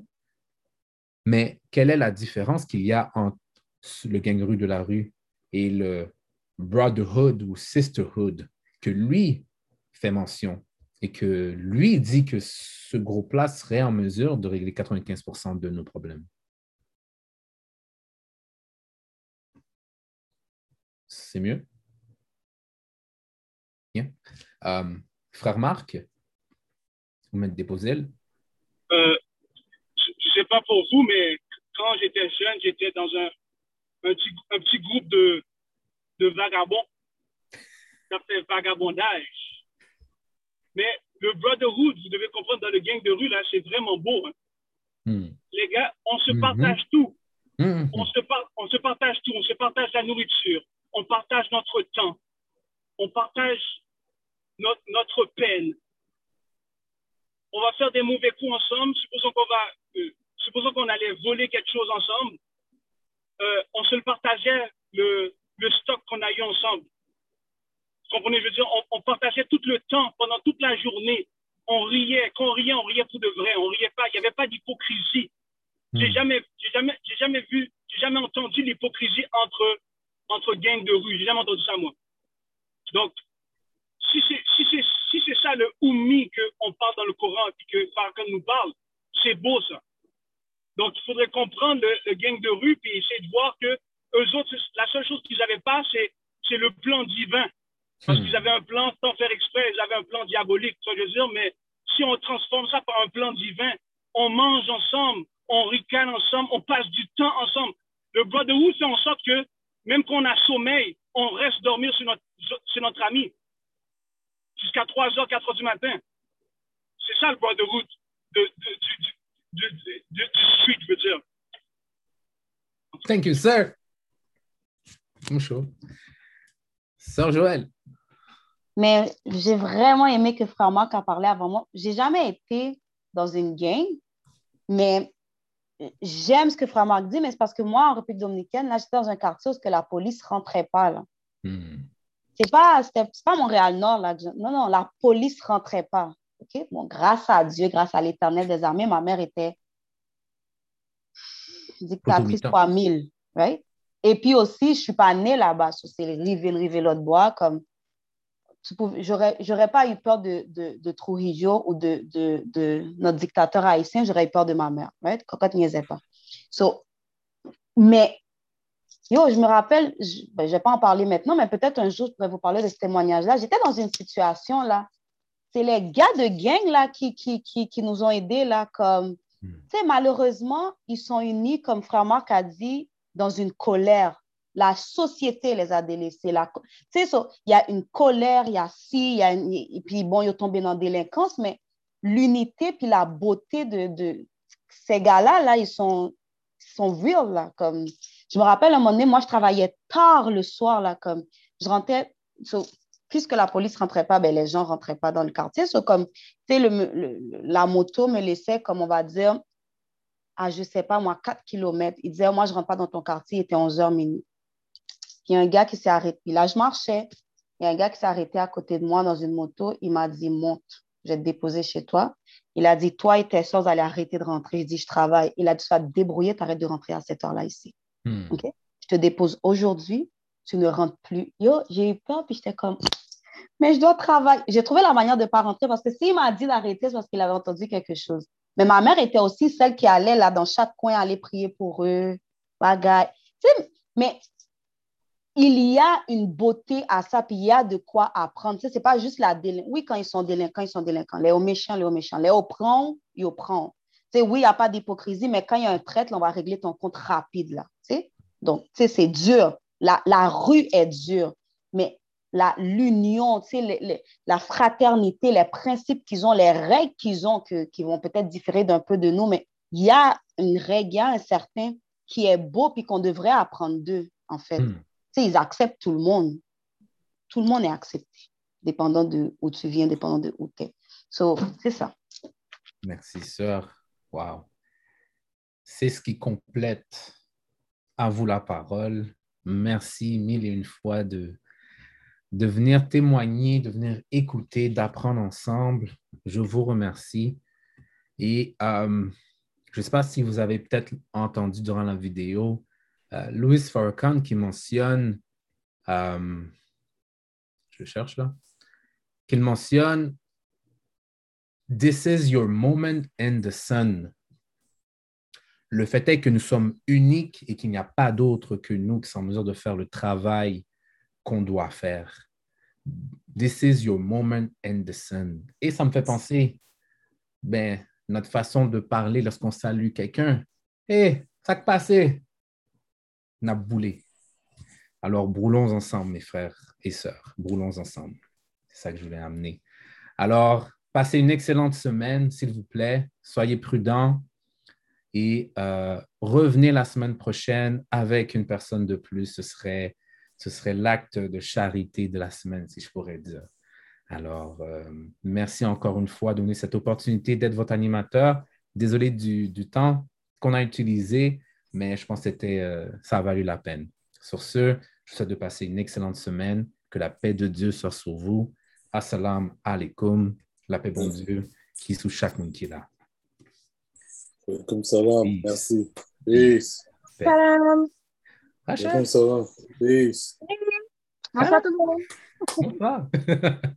Mais quelle est la différence qu'il y a entre le gang de rue de la rue et le brotherhood ou sisterhood que lui fait mention et que lui dit que ce groupe-là serait en mesure de régler 95% de nos problèmes. C'est mieux? Bien. Euh, frère Marc, vous m'êtes déposé? Euh, je ne sais pas pour vous, mais quand j'étais jeune, j'étais dans un, petit, groupe de, de vagabonds. Ça fait vagabondage. Mais le brotherhood, vous devez comprendre, dans le gang de rue, là, c'est vraiment beau. Hein. Hmm. Les gars, on se hmm. partage tout. Hmm. On, se on se partage tout. On se partage la nourriture. On partage notre temps. On partage notre, notre peine. On va faire des mauvais coups ensemble. Supposons qu'on va, euh, supposons qu'on allait voler quelque chose ensemble. Euh, on se le partageait le, le stock qu'on a eu ensemble. Comprenez? Je veux dire, on, partageait tout le temps, pendant toute la journée. On riait. Quand on riait, on riait pour de vrai. On riait pas. Il n'y avait pas d'hypocrisie. J'ai jamais, j'ai jamais, jamais vu, j'ai jamais entendu l'hypocrisie entre, entre gangs de rue. J'ai jamais entendu ça, moi. Donc, si c'est si si ça le oumi qu'on parle dans le Coran et que Farrakhan nous parle, c'est beau ça. Donc, il faudrait comprendre le, gang de rue et essayer de voir que eux autres, la seule chose qu'ils n'avaient pas, c'est, c'est le plan divin. Parce hmm. qu'ils avaient un plan sans faire exprès, ils avaient un plan diabolique, je veux dire, mais si on transforme ça par un plan divin, on mange ensemble, on ricane ensemble, on passe du temps ensemble. Le brotherhood fait en sorte que même qu'on a sommeil, on reste dormir sur notre, sur notre ami jusqu'à 3h, 4h du matin. C'est ça le brotherhood de, de, de, de, street, je veux dire. Thank you, sir. Bonjour. Sœur Joël. Mais j'ai vraiment aimé que Frère Marc a parlé avant moi. J'ai jamais été dans une gang, mais j'aime ce que Frère Marc dit, mais c'est parce que moi, en République dominicaine, là, j'étais dans un quartier où que la police rentrait pas. Là. Hmm. C'est pas, pas Montréal-Nord. Là. Non, non, la police rentrait pas. OK? Bon, grâce à Dieu, grâce à l'Éternel des armées, ma mère était dictatrice 3000. Right? Et puis aussi, je ne suis pas née là-bas. C'est rivé, rivé l'autre bois. Comme, j'aurais pas eu peur de, de, de Trujillo ou de, de, de, notre dictateur haïtien, j'aurais eu peur de ma mère. Right? Cocotte n'y pas. So, mais, yo, je me rappelle, je ne ben, vais pas en parler maintenant, mais peut-être un jour, je pourrais vous parler de ce témoignage-là. J'étais dans une situation là. C'est les gars de gang là qui, qui, qui, qui nous ont aidés là, comme, hmm. tu sais, malheureusement, ils sont unis, comme Frère Marc a dit, dans une colère. La société les a délaissés. Tu sais, il y a une colère, il y a ci, y a et puis bon, ils sont tombés dans la délinquance, mais l'unité puis la beauté de, de ces gars-là, là, ils sont, sont real, là, comme, je me rappelle un moment donné, moi, je travaillais tard le soir, là, comme, je rentrais, puisque la police rentrait pas, ben, les gens rentraient pas dans le quartier, comme, tu sais, le, la moto me laissait, comme on va dire, à, je sais pas, moi, 4 km. Il disait, moi, je rentre pas dans ton quartier, il était 11h minuit. Il y a un gars qui s'est arrêté. là, je marchais. Il y a un gars qui s'est arrêté à côté de moi dans une moto. Il m'a dit, monte, je vais te déposer chez toi. Il a dit, toi et tes soeurs, allez arrêter de rentrer. Je dis, je travaille. Il a dit, tu vas te débrouiller, tu arrêtes de rentrer à cette heure-là ici. Hmm. Je te dépose aujourd'hui, tu ne rentres plus. Yo, j'ai eu peur, puis j'étais comme, mais je dois travailler. J'ai trouvé la manière de ne pas rentrer parce que s'il m'a dit d'arrêter, c'est parce qu'il avait entendu quelque chose. Mais ma mère était aussi celle qui allait là dans chaque coin aller prier pour eux. Mais il y a une beauté à ça, puis il y a de quoi apprendre. Ce n'est pas juste la délinquance. Oui, quand ils sont délinquants, ils sont délinquants. Les méchants, les hauts méchants. Les hauts prend, ils prennent. oui, il n'y a pas d'hypocrisie, mais quand il y a un traître, on va régler ton compte rapide là. Donc, c'est dur. La, la rue est dure. Mais l'union, la fraternité, les principes qu'ils ont, les règles qu'ils ont, qui vont peut-être différer d'un peu de nous, mais il y a une règle, il y a un certain qui est beau puis qu'on devrait apprendre d'eux, en fait. Hmm. Ils acceptent tout le monde. Tout le monde est accepté, dépendant de où tu viens, dépendant de où tu es. So, c'est ça. Merci, sœur. Wow. C'est ce qui complète à vous la parole. Merci mille et une fois de, de venir témoigner, de venir écouter, d'apprendre ensemble. Je vous remercie. Et euh, je ne sais pas si vous avez peut-être entendu durant la vidéo Louis Farrakhan qui mentionne euh, je cherche là, qu'il mentionne This is your moment in the sun. Le fait est que nous sommes uniques et qu'il n'y a pas d'autres que nous qui sont en mesure de faire le travail qu'on doit faire. This is your moment in the sun. Et ça me fait penser, ben, notre façon de parler lorsqu'on salue quelqu'un. Hé, ça que passé? N'a boulé. Alors, brûlons ensemble, mes frères et sœurs. Brûlons ensemble. C'est ça que je voulais amener. Alors, passez une excellente semaine, s'il vous plaît. Soyez prudents et euh, revenez la semaine prochaine avec une personne de plus. Ce serait, ce serait l'acte de charité de la semaine, si je pourrais dire. Alors, euh, merci encore une fois de donner cette opportunité d'être votre animateur. Désolé du, du temps qu'on a utilisé, mais je pense que c'était, euh, ça a valu la peine. Sur ce, je vous souhaite de passer une excellente semaine. Que la paix de Dieu soit sur vous. Assalamu alaikum. La paix bon Dieu qui est sous chaque monde qui est là. Comme va, merci. Peace. Salam. Comme va. Peace. Bonsoir tout le monde. Bonsoir. (laughs)